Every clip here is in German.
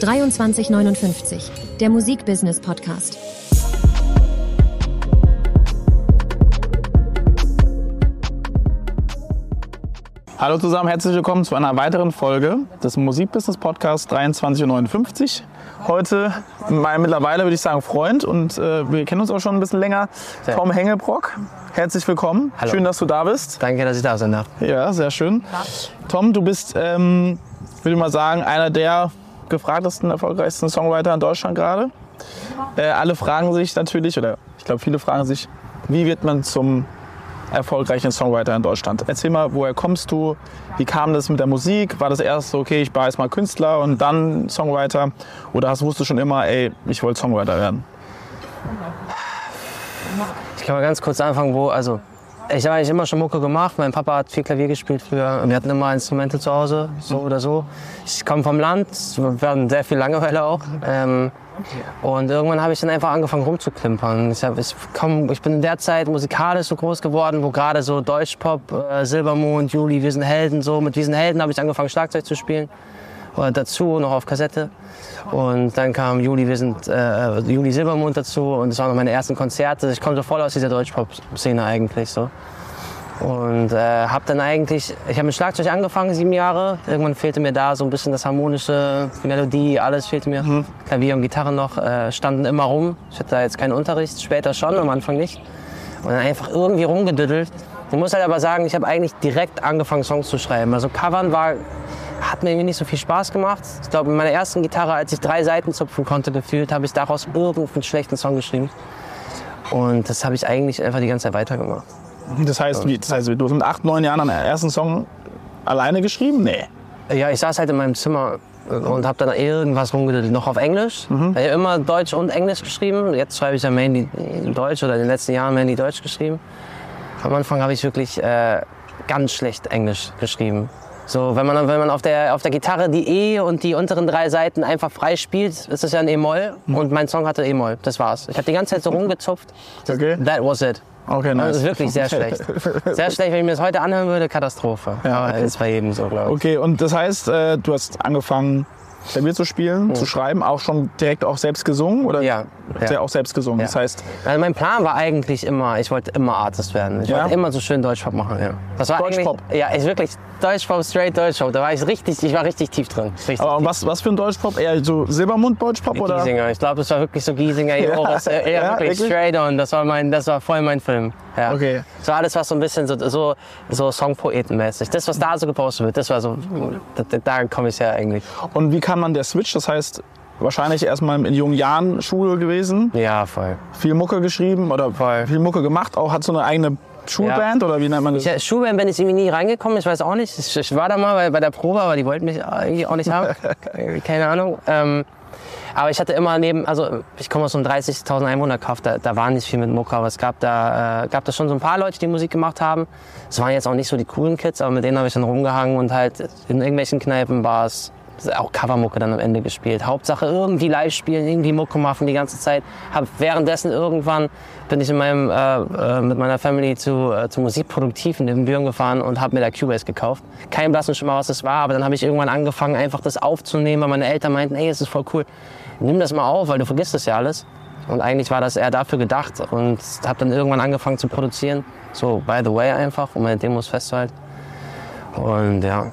2359, der Musikbusiness Podcast. Hallo zusammen, herzlich willkommen zu einer weiteren Folge des Musikbusiness Podcasts 2359. Heute mein mittlerweile würde ich sagen Freund und äh, wir kennen uns auch schon ein bisschen länger, Tom Hengelbrock. Herzlich willkommen. Hallo. Schön, dass du da bist. Danke, dass ich da sein darf. Ja, sehr schön. Tom, du bist, ähm, würde ich mal sagen, einer der gefragtesten, erfolgreichsten Songwriter in Deutschland gerade. Äh, alle fragen sich natürlich, oder ich glaube, viele fragen sich, wie wird man zum erfolgreichen Songwriter in Deutschland? Erzähl mal, woher kommst du? Wie kam das mit der Musik? War das erst so, okay, ich war jetzt mal Künstler und dann Songwriter? Oder hast, wusstest du schon immer, ey, ich wollte Songwriter werden? Ich kann mal ganz kurz anfangen, wo, also ich habe eigentlich immer schon Mucke gemacht. Mein Papa hat viel Klavier gespielt früher. Wir hatten immer Instrumente zu Hause, so oder so. Ich komme vom Land, wir hatten sehr viel Langeweile auch. Ähm, und irgendwann habe ich dann einfach angefangen rumzuklimpern. Ich, hab, ich, komm, ich bin in der Zeit musikalisch so groß geworden, wo gerade so Deutschpop, äh, Silbermond, Juli, wir sind Helden, so mit diesen Helden habe ich angefangen Schlagzeug zu spielen. Oder dazu noch auf Kassette. Und dann kam Juli, wir sind äh, Juli Silbermond dazu und das waren noch meine ersten Konzerte. Ich komme so voll aus dieser Deutschpop-Szene eigentlich so. Und äh, habe dann eigentlich, ich habe mit Schlagzeug angefangen, sieben Jahre. Irgendwann fehlte mir da so ein bisschen das harmonische, die Melodie, alles fehlte mir. Klavier und Gitarre noch äh, standen immer rum. Ich hatte da jetzt keinen Unterricht, später schon, am Anfang nicht. Und dann einfach irgendwie rumgedüdelt. Ich muss halt aber sagen, ich habe eigentlich direkt angefangen, Songs zu schreiben. Also Covern war, hat mir nicht so viel Spaß gemacht. Ich glaube, mit meiner ersten Gitarre, als ich drei Seiten zupfen konnte, gefühlt, habe ich daraus irgendeinen schlechten Song geschrieben. Und das habe ich eigentlich einfach die ganze Zeit weitergemacht. Das heißt, wie, das heißt, du hast mit acht, neun Jahren deinen ersten Song alleine geschrieben? Nee. Ja, ich saß halt in meinem Zimmer und habe dann irgendwas rumgedüdelt, noch auf Englisch. Ich habe immer Deutsch und Englisch geschrieben. Jetzt schreibe ich ja mainly Deutsch oder in den letzten Jahren mainly Deutsch geschrieben. Am Anfang habe ich wirklich äh, ganz schlecht Englisch geschrieben. So, wenn man, wenn man auf, der, auf der Gitarre die E und die unteren drei Seiten einfach frei spielt, ist das ja ein E-Moll. Und mein Song hatte E-Moll. Das war's. Ich habe die ganze Zeit so rumgezupft. Okay. That was it. Okay, Also nice. das ist wirklich sehr schlecht. Sehr schlecht, wenn ich mir das heute anhören würde, Katastrophe. Ja, okay. ist bei jedem so, glaube ich. Okay, und das heißt, äh, du hast angefangen, Klavier zu spielen, zu schreiben, auch schon direkt auch selbst gesungen? Oder? Ja, ja. Sehr auch selbst gesungen. Ja. Das heißt, Also mein Plan war eigentlich immer, ich wollte immer Artist werden. Ich Ja? wollte immer so schön Deutschpop machen. Ja. Das war Deutschpop? Ja, ist wirklich Deutschpop, straight Deutschpop. Da war ich richtig, ich war richtig tief drin. Richtig aber was, was für ein Deutschpop? Eher so Silbermund-Deutschpop? Oder? Giesinger. Ich glaube, das war wirklich so Giesinger, Ja. Joris, äh, eher Ja, wirklich, wirklich? straight on. Das war mein, das war voll mein Film. Ja. Okay. So alles, was so ein bisschen so, so, so Songpoetenmäßig. Das, was da so gepostet wird, das war so, da, da- komme ich her eigentlich. Und wie kann man der Switch? Das heißt, wahrscheinlich erstmal in jungen Jahren Schule gewesen, Ja, voll. viel Mucke geschrieben oder Voll. viel Mucke gemacht, auch hat so eine eigene Schulband oder wie nennt man das? Ja, Schulband bin ich irgendwie nie reingekommen, ich weiß auch nicht. Ich, ich war da mal bei, bei der Probe, aber die wollten mich irgendwie auch nicht haben. Keine Ahnung. Ähm, aber ich hatte immer neben, also ich komme aus so einem 30.000 Einwohnerkauf, da, da war nicht viel mit Mucke, aber es gab da, äh, gab da schon so ein paar Leute, die Musik gemacht haben. Es waren jetzt auch nicht so die coolen Kids, aber mit denen habe ich dann rumgehangen und halt in irgendwelchen Kneipen, Bars, auch Covermucke dann am Ende gespielt. Hauptsache irgendwie live spielen, irgendwie Mucke machen die ganze Zeit. Hab währenddessen irgendwann bin ich in meinem, äh, äh, mit meiner Family zu, äh, zu Musikproduktiv in den Büren gefahren und habe mir da Cubase gekauft. Kein blassen Schimmer, was das war, aber dann habe ich irgendwann angefangen, einfach das aufzunehmen, weil meine Eltern meinten, ey, es ist voll cool. Nimm das mal auf, weil du vergisst das ja alles. Und eigentlich war das eher dafür gedacht und habe dann irgendwann angefangen zu produzieren. So, by the way einfach, um meine Demos festzuhalten. Und ja,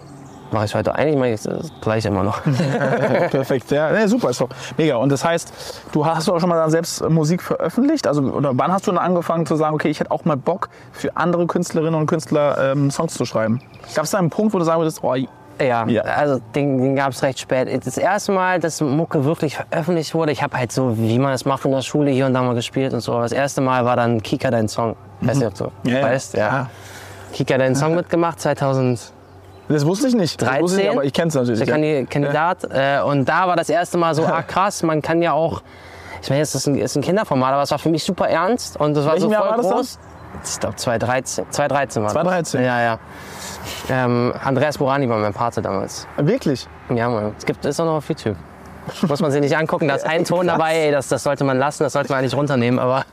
mache ich heute eigentlich mache ich das gleiche immer noch. Perfekt, ja, nee, super, ist doch mega. Und das heißt, du hast auch schon mal dann selbst Musik veröffentlicht? Also, oder wann hast du dann angefangen zu sagen, okay, ich hätte auch mal Bock, für andere Künstlerinnen und Künstler ähm, Songs zu schreiben? Gab es da einen Punkt, wo du sagen würdest, oh, Ja, Ja. also den, den gab es recht spät. Das erste Mal, dass Mucke wirklich veröffentlicht wurde, ich habe halt so, wie man das macht in der Schule, hier und da mal gespielt und so. Das erste Mal war dann Kika dein Song. Weißt du, ob du Ja, weißt? Ja. Ja. Kika deinen Song mitgemacht, 2013. das wusste ich nicht. Das wusste ich, nicht, aber ich kenne es natürlich. Der ja. Kandi- Kandidat. Äh, und da war das erste Mal so, ah krass, man kann ja auch, ich meine, es ist ein, ist ein Kinderformat, aber es war für mich super ernst und das war Welchem so voll war das groß. Ich glaube 2013. 2013 war das. 2013? Ja, ja. Ähm, Andreas Borani war mein Pate damals. Wirklich? Ja, Mann. Es gibt, ist auch noch auf YouTube. Muss man sich nicht angucken. Da ist ein Ton dabei, ey, das, das sollte man lassen, das sollte man eigentlich runternehmen. Aber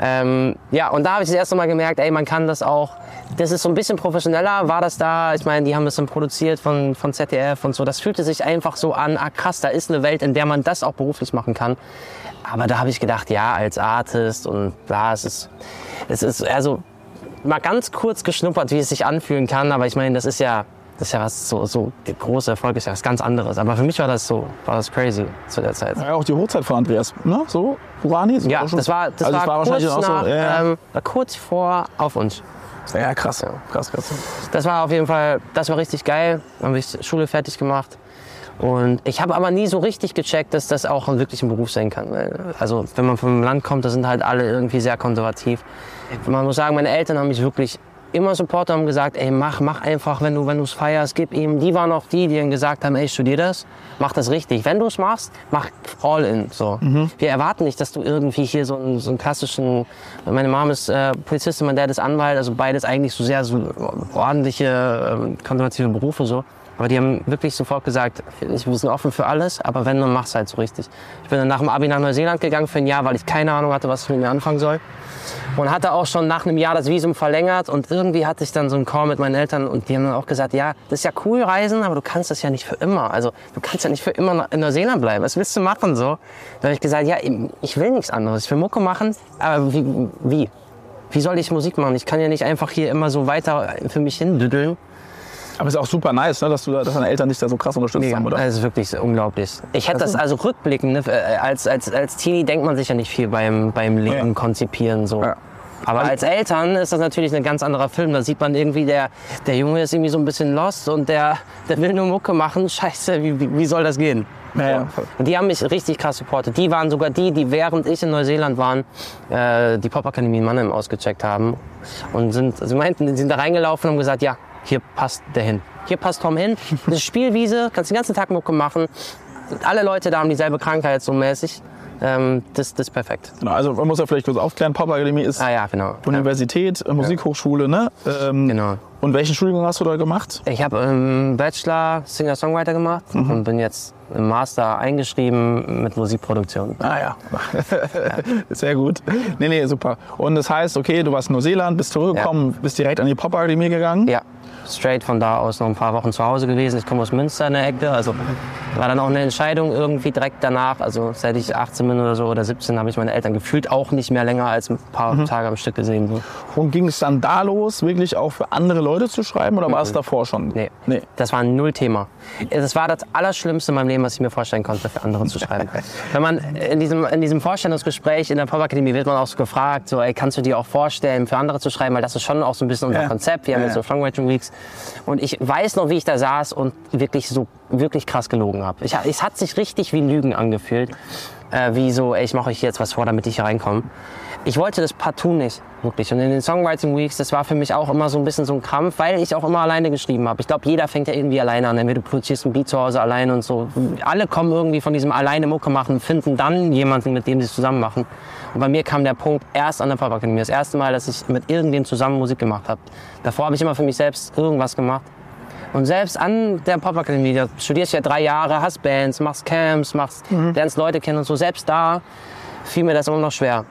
ähm, ja, und da habe ich das erste Mal gemerkt, ey, man kann das auch, das ist so ein bisschen professioneller, war das da. Ich meine, die haben das dann produziert von, von ZDF und so. Das fühlte sich einfach so an, ah krass, da ist eine Welt, in der man das auch beruflich machen kann. Aber da habe ich gedacht, ja, als Artist und da es ist es ist also mal ganz kurz geschnuppert, wie es sich anfühlen kann. Aber ich meine, das ist ja, das ist ja was so, so der große Erfolg ist ja was ganz anderes. Aber für mich war das so, war das crazy zu der Zeit. Ja, auch die Hochzeit von Andreas, ne? So, Urani? So Ja, auch schon- das war, das also war, war kurz, wahrscheinlich auch nach, so. Ja, ja. ähm, war kurz vor auf uns. ja, krass. Krass, krass. Das war auf jeden Fall, das war richtig geil. Dann habe ich Schule fertig gemacht. Und ich habe aber nie so richtig gecheckt, dass das auch wirklich ein Beruf sein kann. Also wenn man vom Land kommt, da sind halt alle irgendwie sehr konservativ. Man muss sagen, meine Eltern haben mich wirklich immer supportet, haben gesagt, ey, mach, mach einfach, wenn du wenn du's feierst, gib ihm. Die waren auch die, die dann gesagt haben, ey, studier das, mach das richtig. Wenn du es machst, mach all in. So. Wir erwarten nicht, dass du irgendwie hier so einen, so einen klassischen, meine Mom ist äh, Polizistin, mein Dad ist Anwalt, also beides eigentlich so sehr so ordentliche, ähm, konservative Berufe so. Aber die haben wirklich sofort gesagt, ich- sind offen für alles, aber wenn, dann mach's halt so richtig. Ich bin dann nach dem Abi nach Neuseeland gegangen für ein Jahr, weil ich keine Ahnung hatte, was ich mit mir anfangen soll. Und hatte auch schon nach einem Jahr das Visum verlängert und irgendwie hatte ich dann so einen Call mit meinen Eltern und die haben dann auch gesagt, ja, das ist ja cool reisen, aber du kannst das ja nicht für immer. Also du kannst ja nicht für immer in Neuseeland bleiben. Was willst du machen so? Da habe ich gesagt, ja, ich will nichts anderes. Ich will Mucke machen, aber wie? Wie, wie soll ich Musik machen? Ich kann ja nicht einfach hier immer so weiter für mich hindüddeln. Aber es ist auch super nice, ne, dass, du da, dass deine Eltern dich da so krass unterstützt haben, oder? Das ist wirklich unglaublich. Ich hätte das also rückblickend, ne, äh, als, als, als Teenie denkt man sich ja nicht viel beim, beim Leben Ja. konzipieren. So. Ja. Aber als Eltern ist das natürlich ein ganz anderer Film. Da sieht man irgendwie, der, der Junge ist irgendwie so ein bisschen lost und der, der will nur Mucke machen. Scheiße, wie, wie, soll das gehen? Ja, ja, voll. Und die haben mich richtig krass supportet. Die waren sogar die, die während ich in Neuseeland war, äh, die Popakademie in Mannheim ausgecheckt haben. Und sind, sie meinten, sind da reingelaufen und haben gesagt, ja, hier passt der hin. Hier passt Tom hin. Das ist Spielwiese, kannst den ganzen Tag Mucke machen. Alle Leute da haben dieselbe Krankheit so mäßig. Ähm, das, das ist perfekt. Genau, also man muss ja vielleicht kurz aufklären, Popakademie ist Ah ja, genau. Ja, Universität, äh, Musikhochschule, ne? Ähm, genau. Und welchen Studiengang hast du da gemacht? Ich habe im Bachelor Singer-Songwriter gemacht und bin jetzt im Master eingeschrieben mit Musikproduktion. Ah ja, sehr gut. Nee, nee, super. Und das heißt, okay, du warst in Neuseeland, bist zurückgekommen, bist direkt an die Popakademie gegangen. Ja, straight von da aus noch ein paar Wochen zu Hause gewesen. Ich komme aus Münster in der Ecke. Also war dann auch eine Entscheidung irgendwie direkt danach. Also seit ich 18 bin oder so oder 17 habe ich meine Eltern gefühlt auch nicht mehr länger als ein paar Mhm. Tage am Stück gesehen. So. Und ging es dann da los, wirklich auch für andere Leute zu schreiben oder war es davor schon? Nee. nee. Das war null Thema. Das war das Allerschlimmste in meinem Leben, was ich mir vorstellen konnte, für andere zu schreiben. Wenn man in diesem, in diesem Vorstellungsgespräch in der Popakademie wird man auch so gefragt, so, ey, kannst du dir auch vorstellen, für andere zu schreiben, weil das ist schon auch so ein bisschen unser Ja. Konzept. Wir haben Ja, jetzt so Songwriting Weeks. Und ich weiß noch, wie ich da saß und wirklich so, wirklich krass gelogen habe. Ich, es hat sich richtig wie Lügen angefühlt. Äh, wie so, ey, ich mache euch jetzt was vor, damit ich hier reinkomme. Ich wollte das partout nicht, wirklich. Und in den Songwriting Weeks, das war für mich auch immer so ein bisschen so ein Krampf, weil ich auch immer alleine geschrieben habe. Ich glaube, jeder fängt ja irgendwie alleine an. Entweder du produzierst ein Beat zu Hause allein und so. Alle kommen irgendwie von diesem alleine Mucke machen, finden dann jemanden, mit dem sie es zusammen machen. Und bei mir kam der Punkt erst an der Popakademie. Das erste Mal, dass ich mit irgendwem zusammen Musik gemacht habe. Davor habe ich immer für mich selbst irgendwas gemacht. Und selbst an der Popakademie, da studierst du ja drei Jahre, hast Bands, machst Camps, machst, lernst Leute kennen und so. Selbst da fiel mir das immer noch schwer.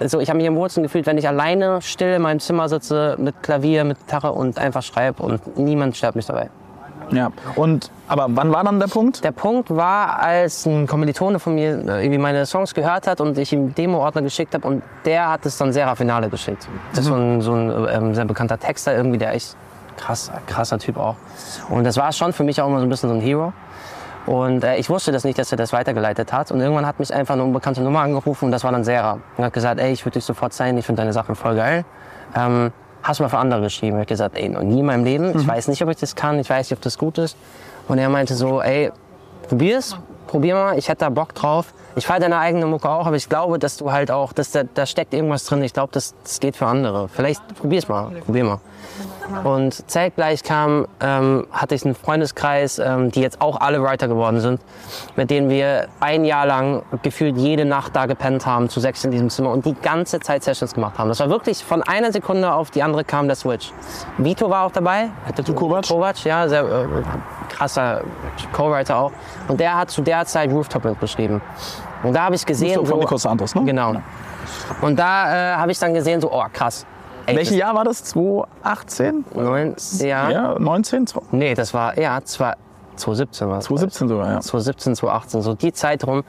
Also ich habe mich im Wurzeln gefühlt, wenn ich alleine still in meinem Zimmer sitze mit Klavier, mit Gitarre und einfach schreibe und niemand stört mich dabei. Ja. Und, aber wann war dann der Punkt? Der Punkt war, als ein Kommilitone von mir äh, irgendwie meine Songs gehört hat und ich ihm Demo-Ordner geschickt habe und der hat es dann Serra Finale geschickt. Das ist so ein, so ein ähm, sehr bekannter Texter irgendwie, der echt krass, krasser Typ auch. Und das war schon für mich auch immer so ein bisschen so ein Hero. Und äh, ich wusste das nicht, dass er das weitergeleitet hat. Und irgendwann hat mich einfach eine unbekannte Nummer angerufen und das war dann Serra. Und hat gesagt, ey, ich würde dich sofort sein, ich finde deine Sachen voll geil. Ähm, hast du mal für andere geschrieben? Ich habe gesagt, ey, noch nie in meinem Leben. Ich weiß nicht, ob ich das kann, ich weiß nicht, ob das gut ist. Und er meinte so, ey, probier's, probier mal, ich hätte da Bock drauf. Ich feiere deine eigene Mucke auch, aber ich glaube, dass du halt auch, dass da, da steckt irgendwas drin. Ich glaube, das, das geht für andere. Vielleicht probier's mal, probier mal. Und zeitgleich kam, ähm, hatte ich einen Freundeskreis, ähm, die jetzt auch alle Writer geworden sind, mit denen wir ein Jahr lang gefühlt jede Nacht da gepennt haben, zu sechs in diesem Zimmer und die ganze Zeit Sessions gemacht haben. Das war wirklich von einer Sekunde auf die andere kam der Switch. Vito war auch dabei. Vito Kovac? Kovac, ja, sehr, äh, krasser Co-Writer auch. Und der hat zu der Zeit Rooftop Wind beschrieben. Und da habe ich gesehen, So von so, Nico Santos, ne? genau. Und da äh, habe ich dann gesehen, so, oh krass. Ey, Welches Jahr war das? 2018? das- Neun, ja. Ja, 19? Nee, das war, ja, zwei- 2017 war es. 2017 sogar, ja. 2017, 2018, so die Zeit rum.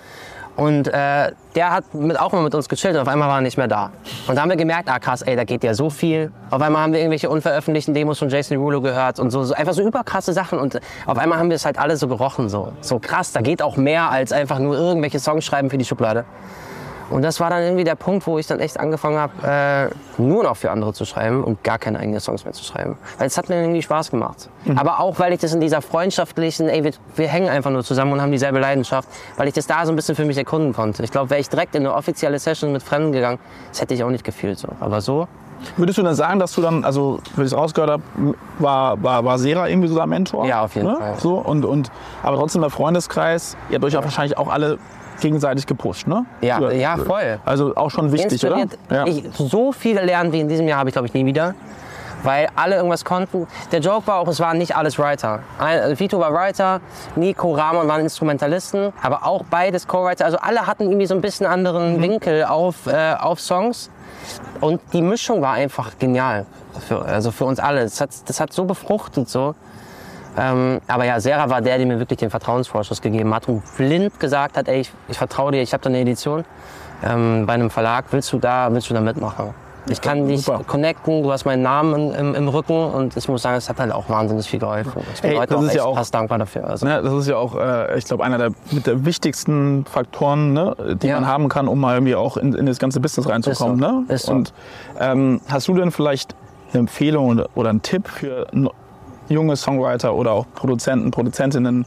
Und äh, der hat mit, auch mal mit uns gechillt und auf einmal war er nicht mehr da. Und da haben wir gemerkt, ah krass, ey, da geht ja so viel. Auf einmal haben wir irgendwelche unveröffentlichten Demos von Jason Derulo gehört und so, so einfach so überkrasse Sachen. Und auf einmal haben wir es halt alle so gerochen, so, so krass, da geht auch mehr als einfach nur irgendwelche Songs schreiben für die Schublade. Und das war dann irgendwie der Punkt, wo ich dann echt angefangen habe, äh, nur noch für andere zu schreiben und gar keine eigenen Songs mehr zu schreiben. Weil es hat mir irgendwie Spaß gemacht. Aber auch, weil ich das in dieser freundschaftlichen, ey, wir, wir hängen einfach nur zusammen und haben dieselbe Leidenschaft, weil ich das da so ein bisschen für mich erkunden konnte. Ich glaube, wäre ich direkt in eine offizielle Session mit Fremden gegangen, das hätte ich auch nicht gefühlt so. Aber so, Würdest du dann sagen, dass du dann, also, wie ich es rausgehört habe, war, war, war Sera irgendwie so dein Mentor? Ja, auf jeden Fall. So, und, und, aber trotzdem der Freundeskreis, ihr habt euch ja wahrscheinlich auch alle gegenseitig gepusht, ne? Ja, ja, voll. Also auch schon wichtig, oder? Ja. Ich, so viel gelernt wie in diesem Jahr habe ich, glaube ich, nie wieder. Weil alle irgendwas konnten. Der Joke war auch, es waren nicht alles Writer. Ein, Vito war Writer, Nico, Ramon waren Instrumentalisten, aber auch beides Co-Writer. Also alle hatten irgendwie so ein bisschen anderen Mhm. Winkel auf, äh, auf Songs. Und die Mischung war einfach genial. Für, also für uns alle. Das hat, das hat so befruchtet so. Ähm, aber ja, Sarah war der, der mir wirklich den Vertrauensvorschuss gegeben hat und blind gesagt hat, ey, ich, ich vertraue dir, ich habe da eine Edition ähm, bei einem Verlag, willst du da, willst du da mitmachen? Ich kann dich super. connecten, du hast meinen Namen im, im Rücken und ich muss sagen, es hat halt auch wahnsinnig viel geholfen. Ich bin Ey, heute ist echt ja auch- krass dankbar dafür. Also, Ne, das ist ja auch, äh, ich glaube, einer der, mit der wichtigsten Faktoren, ne, die Ja. man haben kann, um mal irgendwie auch in, in das ganze Business reinzukommen. Ist so. Ne? Ist so. Und ähm, hast du denn vielleicht eine Empfehlung oder, einen Tipp für junge Songwriter oder auch Produzenten, Produzentinnen,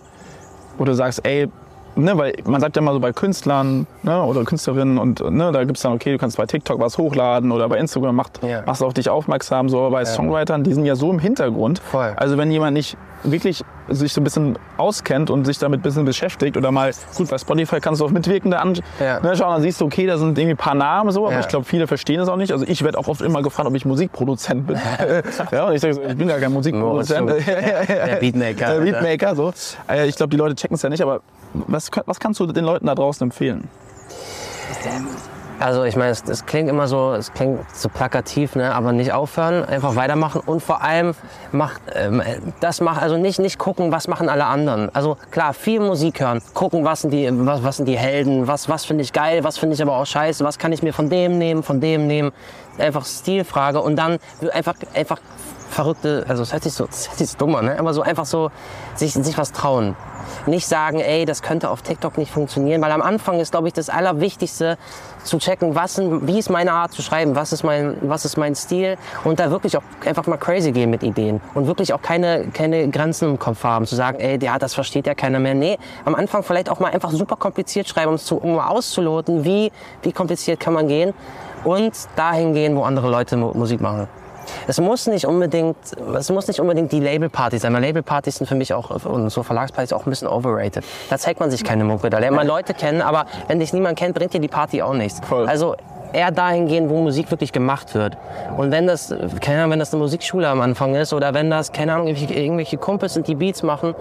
wo du sagst, ey, ne, weil man sagt ja immer so bei Künstlern ne, oder Künstlerinnen und ne, da gibt es dann, okay, du kannst bei TikTok was hochladen oder bei Instagram macht, Ja. machst du auf dich aufmerksam, so aber bei Songwritern, die sind ja so im Hintergrund. Voll. Also wenn jemand nicht wirklich sich so ein bisschen auskennt und sich damit ein bisschen beschäftigt oder mal, gut, bei Spotify kannst du auf Mitwirkende anschauen, Ja. ne, dann siehst du, okay, da sind irgendwie ein paar Namen so, aber Ja. ich glaube, viele verstehen es auch nicht. Also ich werde auch oft immer gefragt, ob ich Musikproduzent bin. ja, und ich sage so, ich bin gar kein Musikproduzent. Moritz, Der Beatmaker. Der Beatmaker, so. Äh, Ich glaube, die Leute checken es ja nicht, aber was, was kannst du den Leuten da draußen empfehlen? Also ich meine, es, es klingt immer so, es klingt so plakativ, ne? aber nicht aufhören, einfach weitermachen und vor allem macht ähm, das macht also nicht nicht gucken, was machen alle anderen. Also klar, viel Musik hören, gucken, was sind die was, was sind die Helden, was was finde ich geil, was finde ich aber auch scheiße, was kann ich mir von dem nehmen, von dem nehmen, einfach Stilfrage und dann einfach einfach verrückte, also es hört sich so, es hört sich so dumm an, ne? aber so einfach so sich, sich was trauen. Nicht sagen, ey, das könnte auf TikTok nicht funktionieren, weil am Anfang ist, glaube ich, das Allerwichtigste zu checken, was, wie ist meine Art zu schreiben, was ist mein, was ist mein Stil und da wirklich auch einfach mal crazy gehen mit Ideen und wirklich auch keine, keine Grenzen im Kopf haben, zu sagen, ey, ja, das versteht ja keiner mehr. Nee, am Anfang vielleicht auch mal einfach super kompliziert schreiben, um, zu, um mal auszuloten, wie, wie kompliziert kann man gehen und dahin gehen, wo andere Leute Mu- Musik machen. Es muss nicht unbedingt, es muss nicht unbedingt die Labelpartys sein. Weil Labelpartys sind für mich auch und so Verlagspartys auch ein bisschen overrated. Da zeigt man sich keine Mucke, da lernt man Leute kennen, aber wenn dich niemand kennt, bringt dir die Party auch nichts. Voll. Also eher dahin gehen, wo Musik wirklich gemacht wird. Und wenn das, keine Ahnung, wenn das eine Musikschule am Anfang ist oder wenn das, keine Ahnung, irgendwelche, irgendwelche Kumpels sind, die Beats machen,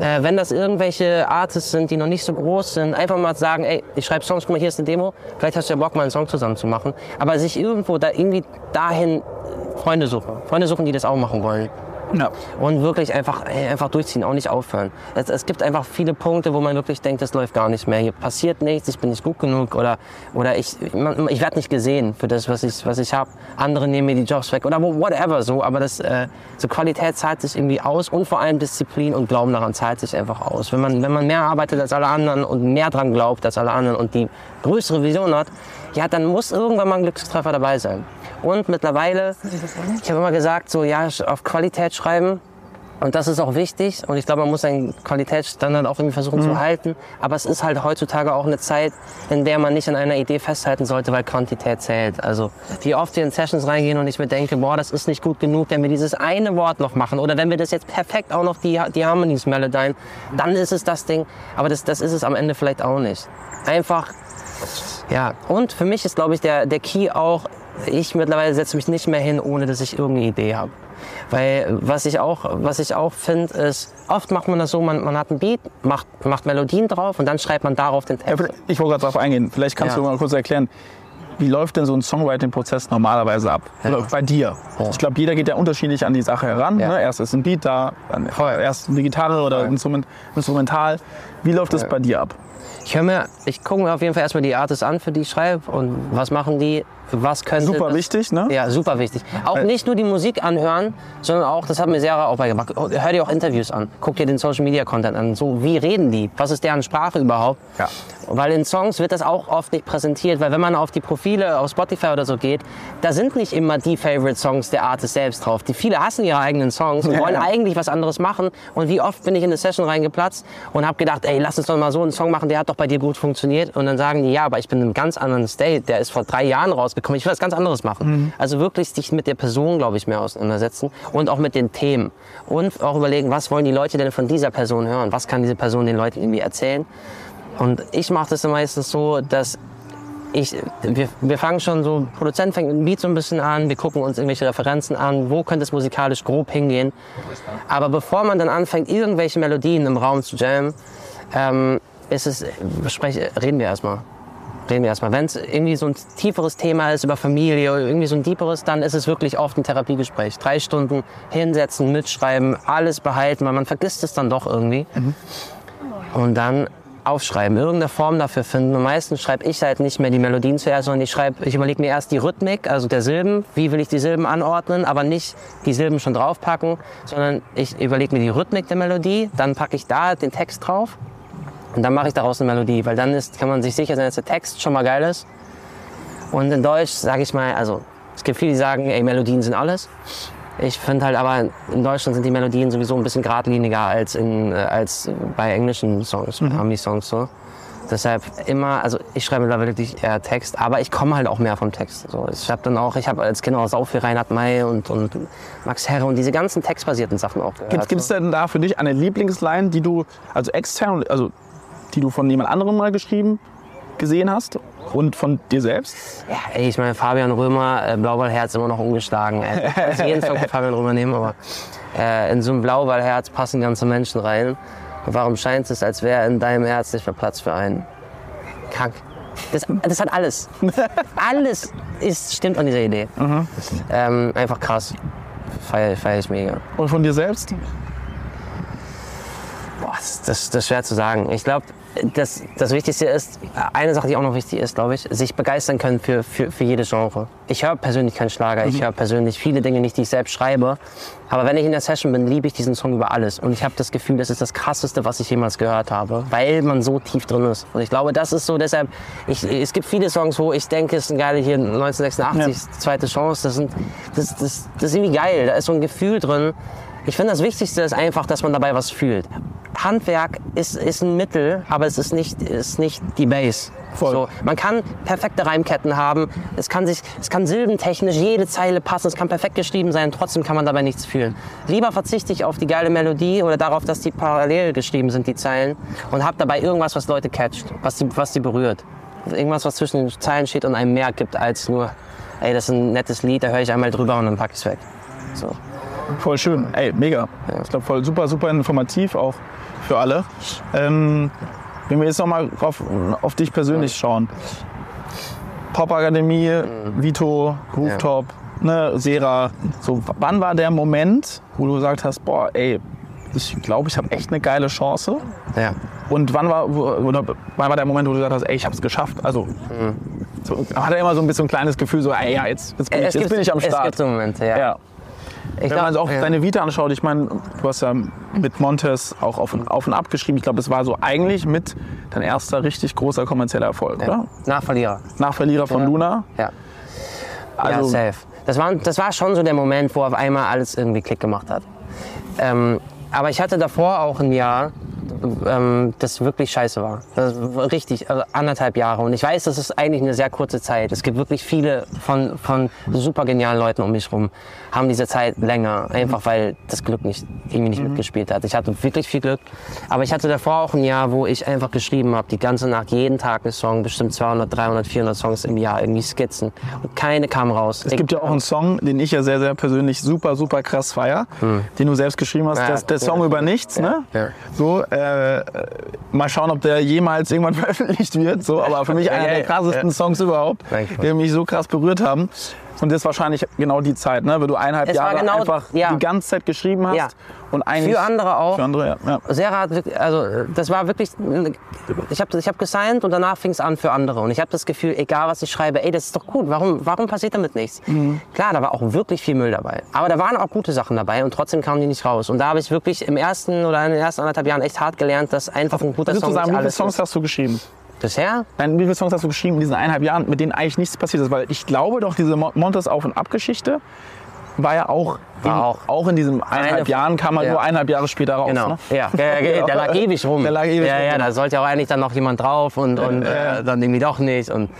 äh, wenn das irgendwelche Artists sind, die noch nicht so groß sind, einfach mal sagen, ey, ich schreibe Songs, guck mal, hier ist eine Demo, vielleicht hast du ja Bock, mal einen Song zusammen zu machen. Aber sich irgendwo da irgendwie dahin Freunde suchen. Freunde suchen, die das auch machen wollen. Ja. Und wirklich einfach, ey, einfach durchziehen, auch nicht aufhören. Es, es gibt einfach viele Punkte, wo man wirklich denkt, das läuft gar nicht mehr. Hier passiert nichts, ich bin nicht gut genug oder, oder ich, man, ich werde nicht gesehen für das, was ich, was ich habe. Andere nehmen mir die Jobs weg oder whatever so. Aber das, äh, so Qualität zahlt sich irgendwie aus und vor allem Disziplin und Glauben daran zahlt sich einfach aus. Wenn man, wenn man mehr arbeitet als alle anderen und mehr dran glaubt als alle anderen und die größere Vision hat, ja, dann muss irgendwann mal ein Glückstreffer dabei sein. Und mittlerweile, ich habe immer gesagt, so ja, auf Qualität schreiben. Und das ist auch wichtig. Und ich glaube, man muss seinen Qualitätsstandard auch irgendwie versuchen zu halten. Aber es ist halt heutzutage auch eine Zeit, in der man nicht an einer Idee festhalten sollte, weil Quantität zählt. Also wie oft wir in Sessions reingehen und ich mir denke, boah, das ist nicht gut genug, wenn wir dieses eine Wort noch machen. Oder wenn wir das jetzt perfekt auch noch die, die Harmonies melodien, dann ist es das Ding. Aber das, das ist es am Ende vielleicht auch nicht. Einfach ja, und für mich ist, glaube ich, der, der Key auch, ich mittlerweile setze mich nicht mehr hin, ohne dass ich irgendeine Idee habe. Weil was ich auch, was ich auch finde, ist, oft macht man das so, man, man hat ein Beat, macht, macht Melodien drauf und dann schreibt man darauf den Ja, Text. Ich wollte gerade darauf eingehen. Vielleicht kannst Ja. du mal kurz erklären, wie läuft denn so ein Songwriting-Prozess normalerweise ab? Oder bei dir? Ja. Ich glaube, jeder geht ja unterschiedlich an die Sache heran. Ja. Ne? Erst ist ein Beat da, dann erst eine Gitarre oder. Instrument, Instrumental. Wie läuft das bei dir ab? Ich höre mir, ich gucke mir auf jeden Fall erstmal die Artists an, für die ich schreibe und was machen die, was könnte Super das- wichtig, ne? Ja, super wichtig. Auch nicht nur die Musik anhören, sondern auch, das hat mir Sarah auch beigebracht, hör dir auch Interviews an, guck dir den Social Media Content an. So, wie reden die? Was ist deren Sprache überhaupt? Ja. Weil in Songs wird das auch oft nicht präsentiert, weil wenn man auf die Profile auf Spotify oder so geht, da sind nicht immer die Favorite Songs der Artist selbst drauf. Die viele hassen ihre eigenen Songs und Ja, wollen ja. eigentlich was anderes machen. Und wie oft bin ich in eine Session reingeplatzt und habe gedacht, ey, lass uns doch mal so einen Song machen, der hat doch bei dir gut funktioniert. Und dann sagen die, ja, aber ich bin in einem ganz anderen State, der ist vor drei Jahren rausgekommen, ich will was ganz anderes machen. Also wirklich sich mit der Person, glaube ich, mehr auseinandersetzen und auch mit den Themen. Und auch überlegen, was wollen die Leute denn von dieser Person hören? Was kann diese Person den Leuten irgendwie erzählen? Und ich mache das meistens so, dass ich, wir, wir fangen schon so, Produzent fängt mit dem Beat so ein bisschen an, wir gucken uns irgendwelche Referenzen an, wo könnte es musikalisch grob hingehen. Aber bevor man dann anfängt, irgendwelche Melodien im Raum zu jammen, ähm, ist es, sprech, reden wir erstmal. Reden wir erstmal. Wenn es irgendwie so ein tieferes Thema ist über Familie oder irgendwie so ein deeperes, dann ist es wirklich oft ein Therapiegespräch. Drei Stunden hinsetzen, mitschreiben, alles behalten, weil man vergisst es dann doch irgendwie. Und dann aufschreiben, irgendeine Form dafür finden. Und meistens schreibe ich halt nicht mehr die Melodien zuerst, sondern ich schreibe, ich überlege mir erst die Rhythmik, also der Silben, wie will ich die Silben anordnen, aber nicht die Silben schon draufpacken, sondern ich überlege mir die Rhythmik der Melodie, dann packe ich da den Text drauf und dann mache ich daraus eine Melodie, weil dann ist, kann man sich sicher sein, dass der Text schon mal geil ist. Und in Deutsch sage ich mal, also es gibt viele, die sagen, ey, Melodien sind alles. Ich finde halt aber, in Deutschland sind die Melodien sowieso ein bisschen geradliniger als, in, äh, als bei englischen Songs, Ami-Songs so. Deshalb immer, also ich schreibe mittlerweile wirklich eher Text, aber ich komme halt auch mehr vom Text. So, ich habe dann auch, ich habe als Kind auch sau viel Reinhard May und, und Max Herre und diese ganzen textbasierten Sachen auch gehört. Gibt es denn da für dich eine Lieblingsline, die du, also extern, also die du von jemand anderem mal geschrieben, gesehen hast und von dir selbst? Ja, ey, ich meine, Fabian Römer, äh, Blauwallherz immer noch ungeschlagen. Ey. Ich kann jeden Song von Fabian Römer nehmen, aber äh, in so ein Blauwallherz passen ganze Menschen rein. Und warum scheint es, als wäre in deinem Herz nicht mehr Platz für einen? Krank. Das, das hat alles. Alles ist, stimmt an dieser Idee. Ähm, einfach krass. Feier, feier ich mega. Und von dir selbst? Boah, das, das, das ist schwer zu sagen. Ich glaube, das, das Wichtigste ist, eine Sache, die auch noch wichtig ist, glaube ich, sich begeistern können für, für, für jedes Genre. Ich höre persönlich keinen Schlager, ich höre persönlich viele Dinge nicht, die ich selbst schreibe. Aber wenn ich in der Session bin, liebe ich diesen Song über alles. Und ich habe das Gefühl, das ist das Krasseste, was ich jemals gehört habe, weil man so tief drin ist. Und ich glaube, das ist so, deshalb, ich, es gibt viele Songs, wo ich denke, es ist ein geiler hier 1986, zweite Chance, das, sind, das, das, das ist irgendwie geil, da ist so ein Gefühl drin. Ich finde, das Wichtigste ist einfach, dass man dabei was fühlt. Handwerk ist, ist ein Mittel, aber es ist nicht, ist nicht die Base. Voll. So, man kann perfekte Reimketten haben, es kann, sich, es kann silbentechnisch jede Zeile passen, es kann perfekt geschrieben sein, trotzdem kann man dabei nichts fühlen. Lieber verzichte ich auf die geile Melodie oder darauf, dass die parallel geschrieben sind, die Zeilen, und habe dabei irgendwas, was Leute catcht, was die, was die berührt. Irgendwas, was zwischen den Zeilen steht und einem mehr gibt als nur, ey, das ist ein nettes Lied, da höre ich einmal drüber und dann packe ich es weg. So. Voll schön. Ey, mega. Ich glaube, voll super, super informativ auch für alle. Ähm, wenn wir jetzt nochmal auf, auf dich persönlich schauen. Popakademie, Vito, Rooftop, ne, Sera. So, wann war der Moment, wo du gesagt hast, boah, ey, ich glaube, ich habe echt eine geile Chance? Ja. Und wann war, oder wann war der Moment, wo du gesagt hast, ey, ich habe es geschafft? Also, so, man hat ja immer so ein bisschen ein kleines Gefühl, so, ey, ja, jetzt, jetzt, bin, ich, jetzt bin ich am Es gibt Start. so Momente, ja. Ja. Ich Wenn man auch ja. deine Vita anschaut, ich meine, du hast ja mit Montes auch auf und, auf und ab geschrieben. Ich glaube, das war so eigentlich mit dein erster richtig großer kommerzieller Erfolg, oder? Nachverlierer. Nach Verlierer von Ja. Luna. Ja. Also, ja, safe. Das war, das war schon so der Moment, wo auf einmal alles irgendwie Klick gemacht hat. Ähm, aber ich hatte davor auch ein Jahr, ähm, das wirklich scheiße war. Das war richtig, also anderthalb Jahre. Und ich weiß, das ist eigentlich eine sehr kurze Zeit. Es gibt wirklich viele von, von super genialen Leuten um mich rum, haben diese Zeit länger, einfach weil das Glück nicht, irgendwie nicht mitgespielt hat. Ich hatte wirklich viel Glück. Aber ich hatte davor auch ein Jahr, wo ich einfach geschrieben habe, die ganze Nacht, jeden Tag einen Song, bestimmt 200, 300, 400 Songs im Jahr, irgendwie Skizzen. Und keine kam raus. Es gibt ja auch einen Song, den ich ja sehr, sehr persönlich super, super krass feier, den du selbst geschrieben hast. Ja, der ja. Song über nichts, ne? ja. So, äh, mal schauen, ob der jemals irgendwann veröffentlicht wird. So, aber für mich einer der krassesten. Songs überhaupt, die mich so krass berührt haben. Und das ist wahrscheinlich genau die Zeit, ne? Wenn du eineinhalb Es Jahre genau- einfach ja. die ganze Zeit geschrieben hast Ja. und eigentlich Für andere auch. Für andere, ja. ja. Hat wirklich, also das war wirklich, ich habe ich hab gesigned und danach fing es an für andere. Und ich habe das Gefühl, egal was ich schreibe, ey, das ist doch gut, warum, warum passiert damit nichts? Klar, da war auch wirklich viel Müll dabei. Aber da waren auch gute Sachen dabei und trotzdem kamen die nicht raus. Und da habe ich wirklich im ersten oder in den ersten anderthalb Jahren echt hart gelernt, dass einfach ein guter Würdest Song sagen, nicht wie alles Songs ist. hast du geschrieben? Bisher? Nein, wie viele Songs hast du geschrieben in diesen eineinhalb Jahren, mit denen eigentlich nichts passiert ist? Weil ich glaube doch, diese Mon- Montes Auf- und Ab-Geschichte war ja auch, War in, auch. auch in diesen eineinhalb Eine- Jahren, kam man ja. nur eineinhalb Jahre später raus. Genau. Ne? Ja, ja, ja, der lag ewig rum. Der lag ewig ja, rum, ja, da sollte ja auch eigentlich dann noch jemand drauf und, und äh, dann irgendwie doch nicht. Und,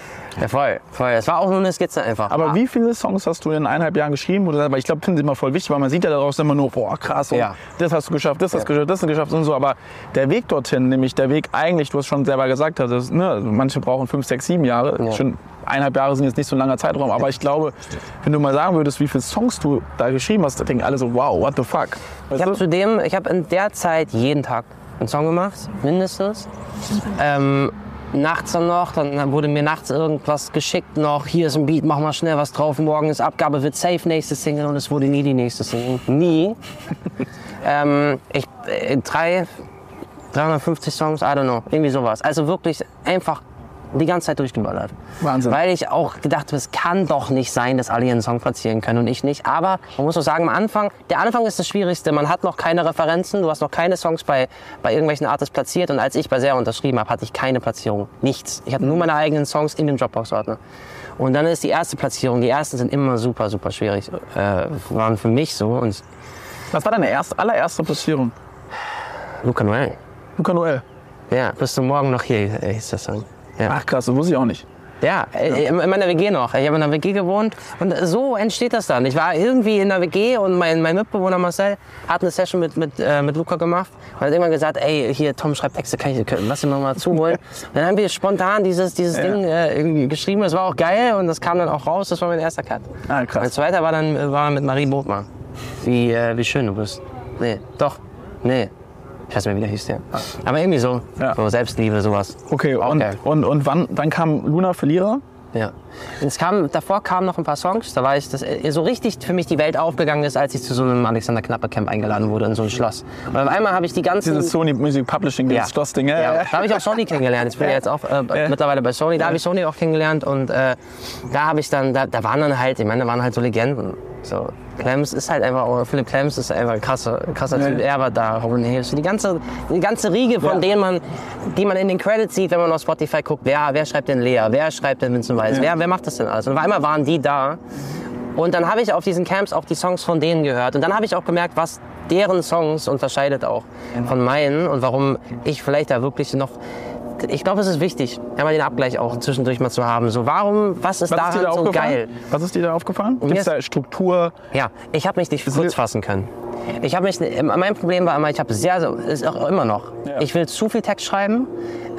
ja, voll, voll. Es war auch nur eine Skizze einfach. Aber wie viele Songs hast du in eineinhalb Jahren geschrieben? Oder, weil ich glaube, finde ich immer voll wichtig, weil man sieht ja daraus immer nur, boah, krass, und Ja. das hast du geschafft, das hast du geschafft, das hast du geschafft und so. Aber der Weg dorthin, nämlich der Weg eigentlich, du hast schon selber gesagt, das, ne, manche brauchen fünf, sechs, sieben Jahre. Ja. Schon eineinhalb Jahre sind jetzt nicht so ein langer Zeitraum. Aber ich glaube, wenn du mal sagen würdest, wie viele Songs du da geschrieben hast, denken alle so, wow, what the fuck. Ich Weißt habe du? zudem, ich habe in der Zeit jeden Tag einen Song gemacht, mindestens. Ähm, nachts dann noch, dann wurde mir nachts irgendwas geschickt noch, hier ist ein Beat, mach mal schnell was drauf, morgen ist Abgabe, wird safe nächste Single und es wurde nie die nächste Single. Nie. ähm, ich, äh, drei, 350 Songs, I don't know, irgendwie sowas. Also wirklich einfach die ganze Zeit durchgeballert. Wahnsinn. Weil ich auch gedacht habe, es kann doch nicht sein, dass alle ihren Song platzieren können und ich nicht. Aber man muss auch sagen, am Anfang, der Anfang ist das Schwierigste. Man hat noch keine Referenzen, du hast noch keine Songs bei, bei irgendwelchen Artists platziert. Und als ich bei Serra unterschrieben habe, hatte ich keine Platzierung. Nichts. Ich hatte nur meine eigenen Songs in dem Dropbox-Ordner. Und dann ist die erste Platzierung. Die ersten sind immer super, super schwierig. Äh, waren für mich so. Und Was war deine erste, allererste Platzierung? Luca Noel. Luca Noel. Ja, bist du morgen noch hier, hieß der Song. Ja. Ach krass, das wusste ich auch nicht. Ja, äh, in meiner WG noch. Ich habe in einer WG gewohnt und so entsteht das dann. Ich war irgendwie in der WG und mein, mein Mitbewohner Marcel hat eine Session mit, mit, äh, mit Luca gemacht und hat irgendwann gesagt, ey, hier, Tom schreibt Texte, kann ich, lass ihn noch mal zuholen. Und dann haben wir spontan dieses, dieses Ding äh, irgendwie geschrieben, das war auch geil und das kam dann auch raus, das war mein erster Cut. Ah, Mein krass. zweiter war dann war mit Marie Botmann. Wie, äh, wie schön du bist. Nee, doch, nee. Ich weiß nicht mehr, wie der hieß, der. Aber irgendwie so, Ja. so Selbstliebe, sowas. Okay, Auch und, geil. und, und wann, dann kam Luna Verlierer? Ja. Es kam, davor kamen noch ein paar Songs. Da war ich, dass äh, so richtig für mich die Welt aufgegangen ist, als ich zu so einem Alexander Knappe Camp eingeladen wurde in so ein Schloss. Und auf einmal habe ich die ganzen. Dieses Sony Music Publishing, dieses Schlossding. Ja, Ja, ja. da habe ich auch Sony kennengelernt. Ich bin ja jetzt auch äh, mittlerweile bei Sony. Da habe ich Sony auch kennengelernt und äh, da habe ich dann, da, da waren dann halt, ich meine, da waren halt so Legenden. So, Clems ist halt einfach, auch- Philipp Clems ist einfach ein krasser, krasser Typ. Er war da, Robin Hills. Die ganze, die ganze Riege, von Ja. denen man, die man in den Credits sieht, wenn man auf Spotify guckt. Wer, wer schreibt denn Lea? Wer schreibt denn Vincent Weiss? Wer, wer macht das denn alles? Und auf einmal waren die da. Und dann habe ich auf diesen Camps auch die Songs von denen gehört. Und dann habe ich auch gemerkt, was deren Songs unterscheidet auch von meinen und warum ich vielleicht da wirklich noch. Ich glaube, es ist wichtig, einmal den Abgleich auch zwischendurch mal zu haben. So, warum, was ist Was ist dir da daran so aufgefallen? geil? Was ist dir da aufgefallen? Gibt es ist- da Struktur? Ja, ich habe mich nicht kurz fassen können. Ich habe mich, mein Problem war immer, ich habe sehr, ist auch immer noch. Ja. Ich will zu viel Text schreiben,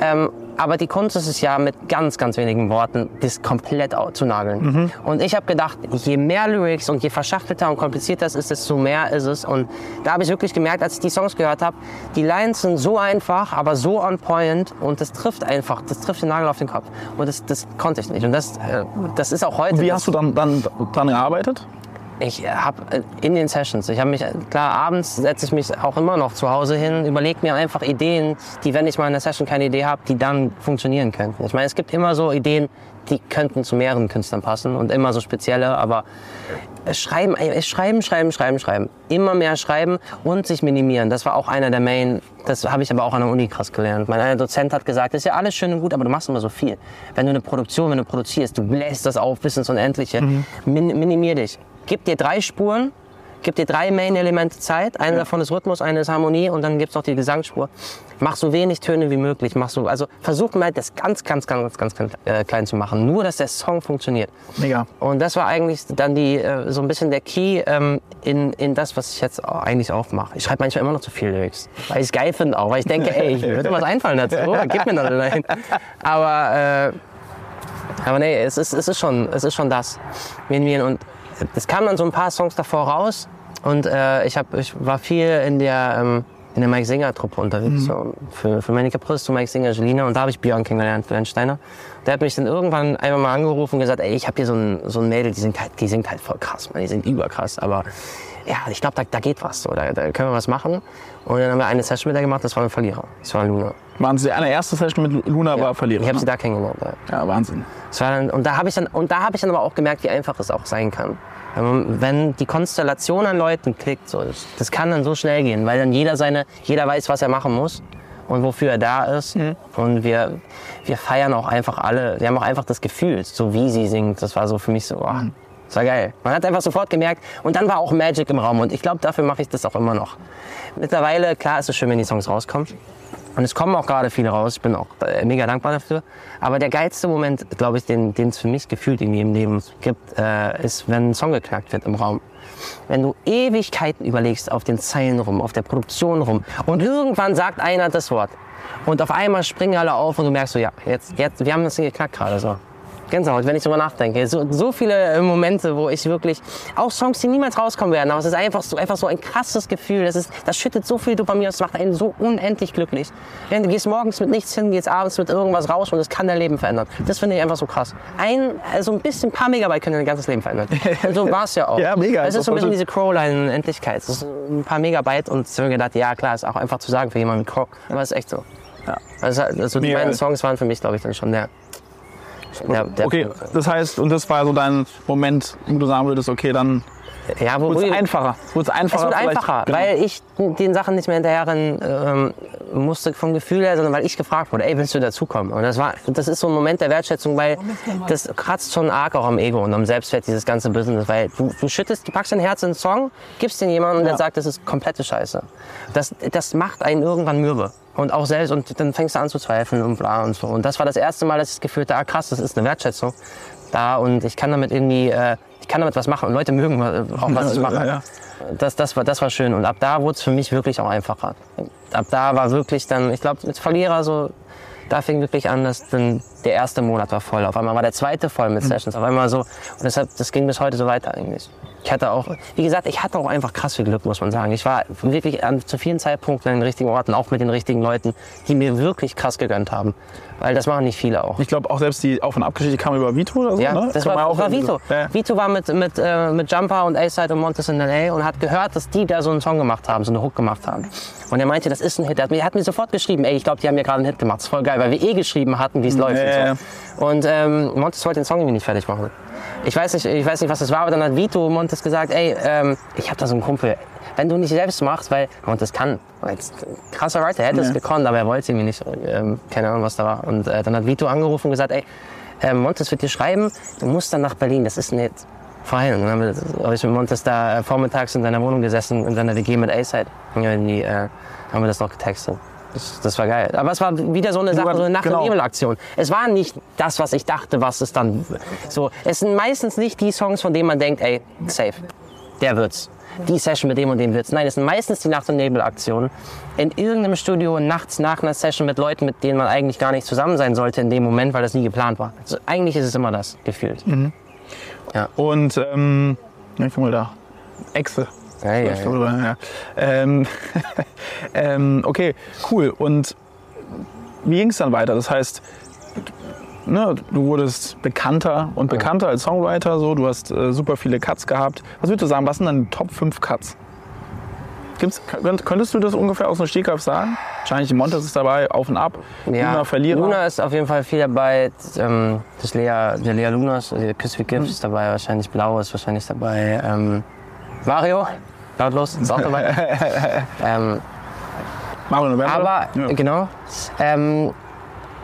ähm, aber die Kunst ist es ja, mit ganz, ganz wenigen Worten das komplett zu nageln. Mhm. Und ich habe gedacht, je mehr Lyrics und je verschachtelter und komplizierter es ist, desto mehr ist es. Und da habe ich wirklich gemerkt, als ich die Songs gehört habe, die Lines sind so einfach, aber so on point und das trifft einfach, das trifft den Nagel auf den Kopf. Und das, das konnte ich nicht. Und das, äh, das ist auch heute. Wie das- hast du dann, dann dran gearbeitet? Ich habe in den Sessions, ich habe mich, klar, abends setze ich mich auch immer noch zu Hause hin, überlege mir einfach Ideen, die, wenn ich mal in der Session keine Idee habe, die dann funktionieren könnten. Ich meine, es gibt immer so Ideen, die könnten zu mehreren Künstlern passen und immer so spezielle, aber schreiben, schreiben, schreiben, schreiben, schreiben. Immer mehr schreiben und sich minimieren. Das war auch einer der Main, das habe ich aber auch an der Uni krass gelernt. Mein einer Dozent hat gesagt, das ist ja alles schön und gut, aber du machst immer so viel. Wenn du eine Produktion, wenn du produzierst, du bläst das auf bis ins Unendliche. Min minimier dich. Gib dir drei Spuren, gebe dir drei Main-Elemente Zeit. Eine davon ist Rhythmus, eine ist Harmonie und dann gibt's noch die Gesangsspur. Mach so wenig Töne wie möglich. Mach so, also versuch mal das ganz, ganz, ganz, ganz, ganz äh, klein zu machen. Nur, dass der Song funktioniert. Mega. Und das war eigentlich dann die, äh, so ein bisschen der Key ähm, in, in das, was ich jetzt auch eigentlich auch mache. Ich schreibe manchmal immer noch zu viel Lyrics, weil ich es geil finde auch, weil ich denke, ey, ich würde was einfallen dazu, gib mir noch eine Aber, äh, aber nee, es ist, es ist schon, es ist schon das. Und es kam dann so ein paar Songs davor raus und äh, ich, hab, ich war viel in der, ähm, in der Mike Singer Truppe unterwegs, Mhm. so, für, für meine Caprice zu Mike Singer, Jelina und da habe ich Björn kennengelernt, Björn Steiner. Der hat mich dann irgendwann einmal mal angerufen und gesagt, ey, ich habe hier so ein, so ein Mädel, die singt halt, die singt halt voll krass, man, die singt überkrass, aber ja, ich glaube, da, da geht was, so, da, da können wir was machen. Und dann haben wir eine Session mit der gemacht, das war ein Verlierer, das war Luna. Waren Sie die allererste Session mit Luna war Verlierer? Ich habe ne? sie da kennengelernt. Ja. Ja, Wahnsinn. Das war dann, und da habe ich dann und da habe ich dann aber auch gemerkt, wie einfach es auch sein kann. Wenn, man, wenn die Konstellation an Leuten klickt, so, das, kann dann so schnell gehen, weil dann jeder seine, jeder weiß, was er machen muss und wofür er da ist. Und wir, wir feiern auch einfach alle. Wir haben auch einfach das Gefühl, so wie sie singt. Das war so für mich so, oh, das war geil. Man hat einfach sofort gemerkt. Und dann war auch Magic im Raum. Und ich glaube, dafür mache ich das auch immer noch. Mittlerweile, klar, ist es schön, wenn die Songs rauskommen. Und es kommen auch gerade viele raus. Ich bin auch äh, mega dankbar dafür. Aber der geilste Moment, glaube ich, den es für mich gefühlt irgendwie im Leben gibt, äh, ist, wenn ein Song geknackt wird im Raum. Wenn du Ewigkeiten überlegst auf den Zeilen rum, auf der Produktion rum und irgendwann sagt einer das Wort und auf einmal springen alle auf und du merkst so, ja, jetzt, jetzt, wir haben das geknackt gerade so. Gänsehaut, wenn ich drüber nachdenke. So, so viele äh, Momente, wo ich wirklich, auch Songs, die niemals rauskommen werden, aber es ist einfach so, einfach so ein krasses Gefühl. Das, ist, das schüttet so viel Dopamin aus, das macht einen so unendlich glücklich. Du gehst morgens mit nichts hin, gehst abends mit irgendwas raus und es kann dein Leben verändern. Das finde ich einfach so krass. Ein, also ein bisschen, ein paar Megabyte können dein ganzes Leben verändern. Und so war es ja auch. Ja, mega. Es ist so ein Also bisschen diese Crow-Line-Endlichkeit. Es ist ein paar Megabyte und ich habe gedacht, ja klar, ist auch einfach zu sagen für jemanden mit Crow. Aber es ist echt so. Ja. Also, also die beiden Songs waren für mich, glaube ich, dann schon der, der, der Okay, das heißt, und das war so dein Moment, wo du sagen würdest, okay, dann Ja, wo, wird wo es einfacher. Wird es es einfacher, wird vielleicht- einfacher, genau. weil ich den Sachen nicht mehr hinterherrennen ähm, musste vom Gefühl her, sondern weil ich gefragt wurde, ey, willst du dazukommen? Und das war, das ist so ein Moment der Wertschätzung, weil das kratzt schon arg auch am Ego und am Selbstwert, dieses ganze Business, weil du, du schüttest, du packst dein Herz in einen Song, gibst den jemandem und der Ja. sagt, das ist komplette Scheiße. Das, das macht einen irgendwann mürbe. Und auch selbst, und dann fängst du an zu zweifeln und bla und so. Und das war das erste Mal, dass ich das Gefühl hatte, ah krass, das ist eine Wertschätzung da und ich kann damit irgendwie, äh, ich kann damit was machen und Leute mögen auch, was ich mache. Ja, ja. Das, das, war, das war schön. Und ab da wurde es für mich wirklich auch einfacher. Ab da war wirklich dann, ich glaube, mit Verlierer so, da fing wirklich an, dass dann der erste Monat war voll. Auf einmal war der zweite voll mit Sessions. Auf einmal so. Und deshalb, das ging bis heute so weiter eigentlich. Ich hatte auch, wie gesagt, ich hatte auch einfach krass viel Glück, muss man sagen. Ich war wirklich an, zu vielen Zeitpunkten an den richtigen Orten, auch mit den richtigen Leuten, die mir wirklich krass gegönnt haben. Weil das machen nicht viele auch. Ich glaube auch selbst die Auf- und Abgeschichte kam über Vito oder so, Ja, ne? das Kann war, das war Vito. so- Ja. Vito war mit, mit, äh, mit Jumper und A-Side und Montes in L.A. und hat gehört, dass die da so einen Song gemacht haben, so eine Hook gemacht haben. Und er meinte, das ist ein Hit. Er hat mir, hat mir sofort geschrieben, ey, ich glaube, die haben mir gerade einen Hit gemacht. Das ist voll geil, weil wir eh geschrieben hatten, wie es läuft ja, und so. Und ähm, Montes wollte den Song irgendwie nicht fertig machen. Ich weiß nicht, ich weiß nicht, was das war, aber dann hat Vito Montes gesagt, ey, ähm, ich habe da so einen Kumpel. Wenn du nicht selbst machst, weil Montes kann, jetzt, krasser Writer, er hätte es Ja. gekonnt, aber er wollte irgendwie nicht, ähm, keine Ahnung, was da war. Und äh, dann hat Vito angerufen und gesagt, ey, äh, Montes wird dir schreiben, du musst dann nach Berlin, das ist ein Hit. Vorhin. Und dann habe ich mit Montes da äh, vormittags in seiner Wohnung gesessen, in seiner WG mit A-Side. Und dann die, äh, haben wir das noch getextet. Das, das war geil. Aber es war wieder so eine Sache, so eine Nacht- genau. und Nebelaktion. Es war nicht das, was ich dachte, was es dann so. Es sind meistens nicht die Songs, von denen man denkt, ey, safe, der wird's. Die Session mit dem und dem wird's. Nein, es sind meistens die Nacht- und Nebelaktionen. In irgendeinem Studio nachts nach einer Session mit Leuten, mit denen man eigentlich gar nicht zusammen sein sollte in dem Moment, weil das nie geplant war. Also eigentlich ist es immer das, gefühlt. Und, ähm, ja, guck mal da. Echse. Ja, ja, ja. ja. Ähm, ähm, okay, cool. Und wie ging es dann weiter? Das heißt, ne, du wurdest bekannter und bekannter als Songwriter. So. Du hast äh, super viele Cuts gehabt. Was würdest du sagen, was sind deine Top 5 Cuts? Gibt's, könnt- könntest du das ungefähr aus dem Stegreif sagen? Wahrscheinlich Montes ist dabei, Auf und Ab. Luna Verlierer. Luna ist auf jeden Fall viel dabei. Ähm, das Lea, der Lea Lunas, also Kiss wie Gift ist dabei, wahrscheinlich Blau ist wahrscheinlich dabei. Ähm, Mario, lautlos, ist auch dabei. ähm, Mario November. aber, ja. genau. Ähm,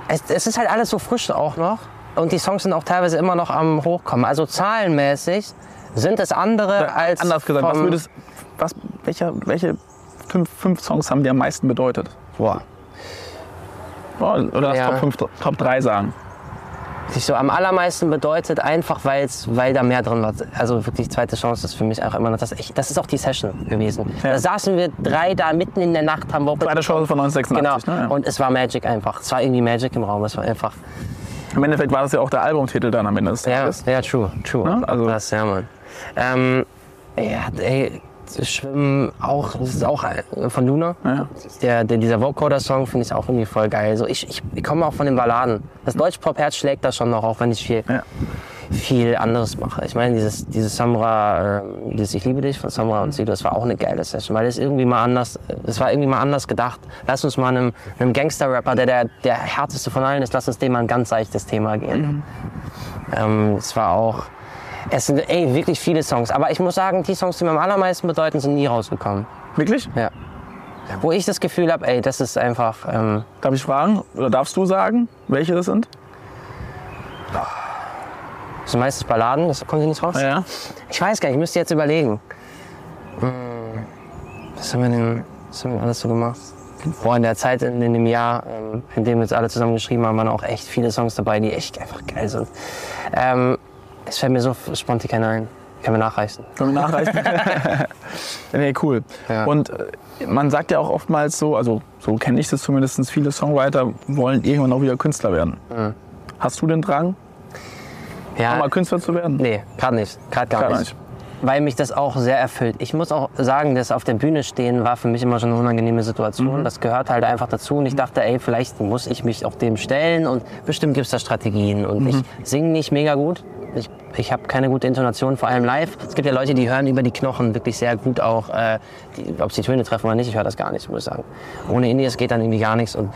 es, es ist halt alles so frisch auch noch. Und die Songs sind auch teilweise immer noch am Hochkommen. Also zahlenmäßig sind es andere als Anders gesagt, was würdest, was, welcher, welche fünf, fünf Songs haben dir am meisten bedeutet? Boah. Oder das Ja. Top, 5, Top 3 sagen. Sich so am allermeisten bedeutet, einfach weil's, weil da mehr drin war. Also wirklich zweite Chance ist für mich auch immer noch das. Ich, das ist auch die Session gewesen. Ja. Da saßen wir drei da mitten in der Nacht, haben wir Zweite Chance von 1986. Genau. Ne? Ja. Und es war Magic einfach. Es war irgendwie Magic im Raum. Es war einfach. Im Endeffekt war das ja auch der Albumtitel dann am Ende des Ja, Tages. ja, true, true. Ja, also- das, ja, Mann. Ähm, ja, ey, Schwimmen auch, das ist auch äh, von Luna. Ja. Der, der, dieser Vocoder-Song finde ich auch irgendwie voll geil. So, ich, ich, ich komme auch von den Balladen. Das Deutsch-Pop-Herz schlägt da schon noch, auch wenn ich viel, Ja. viel anderes mache. Ich meine, dieses, dieses Samra, äh, dieses Ich liebe dich von Samra und Sido, das war auch eine geile Session, weil es irgendwie mal anders, es war irgendwie mal anders gedacht. Lass uns mal einem, einem Gangster-Rapper, der, der der härteste von allen ist, lass uns dem mal ein ganz seichtes Thema gehen. Ähm, es war auch, es sind ey, wirklich viele Songs. Aber ich muss sagen, die Songs, die mir am allermeisten bedeuten, sind nie rausgekommen. Wirklich? Ja. Wo ich das Gefühl habe, ey, das ist einfach, ähm, Darf ich fragen oder darfst du sagen, welche das sind? das sind meistens Balladen, das kommt hier nicht raus. Ja. Ich weiß gar nicht, ich müsste jetzt überlegen. Hm, Was haben wir denn was haben wir alles so gemacht? Boah, in der Zeit, in, in dem Jahr, ähm, in dem wir jetzt alle zusammen geschrieben haben, waren auch echt viele Songs dabei, die echt einfach geil sind. Ähm, es fällt mir so spontan keiner ein. Kann mir nachreichen. Können wir nachreichen? nee, cool. Ja. Und äh, man sagt ja auch oftmals so, also so kenne ich das zumindest, viele Songwriter wollen irgendwann auch wieder Künstler werden. Mhm. Hast du den Drang, Ja, mal Künstler zu werden? nee, gerade nicht. Gerade gar Gerade nicht. Weil mich das auch sehr erfüllt. Ich muss auch sagen, das auf der Bühne stehen war für mich immer schon eine unangenehme Situation. Mhm. Das gehört halt einfach dazu. Und ich dachte, ey, vielleicht muss ich mich auch dem stellen. Und bestimmt gibt es da Strategien. Und Mhm. ich singe nicht mega gut. Ich, ich habe keine gute Intonation, vor allem live. Es gibt ja Leute, die hören über die Knochen wirklich sehr gut auch, äh, die, ob sie Töne treffen oder nicht. Ich höre das gar nicht, muss ich sagen. Ohne Indies geht dann irgendwie gar nichts. Und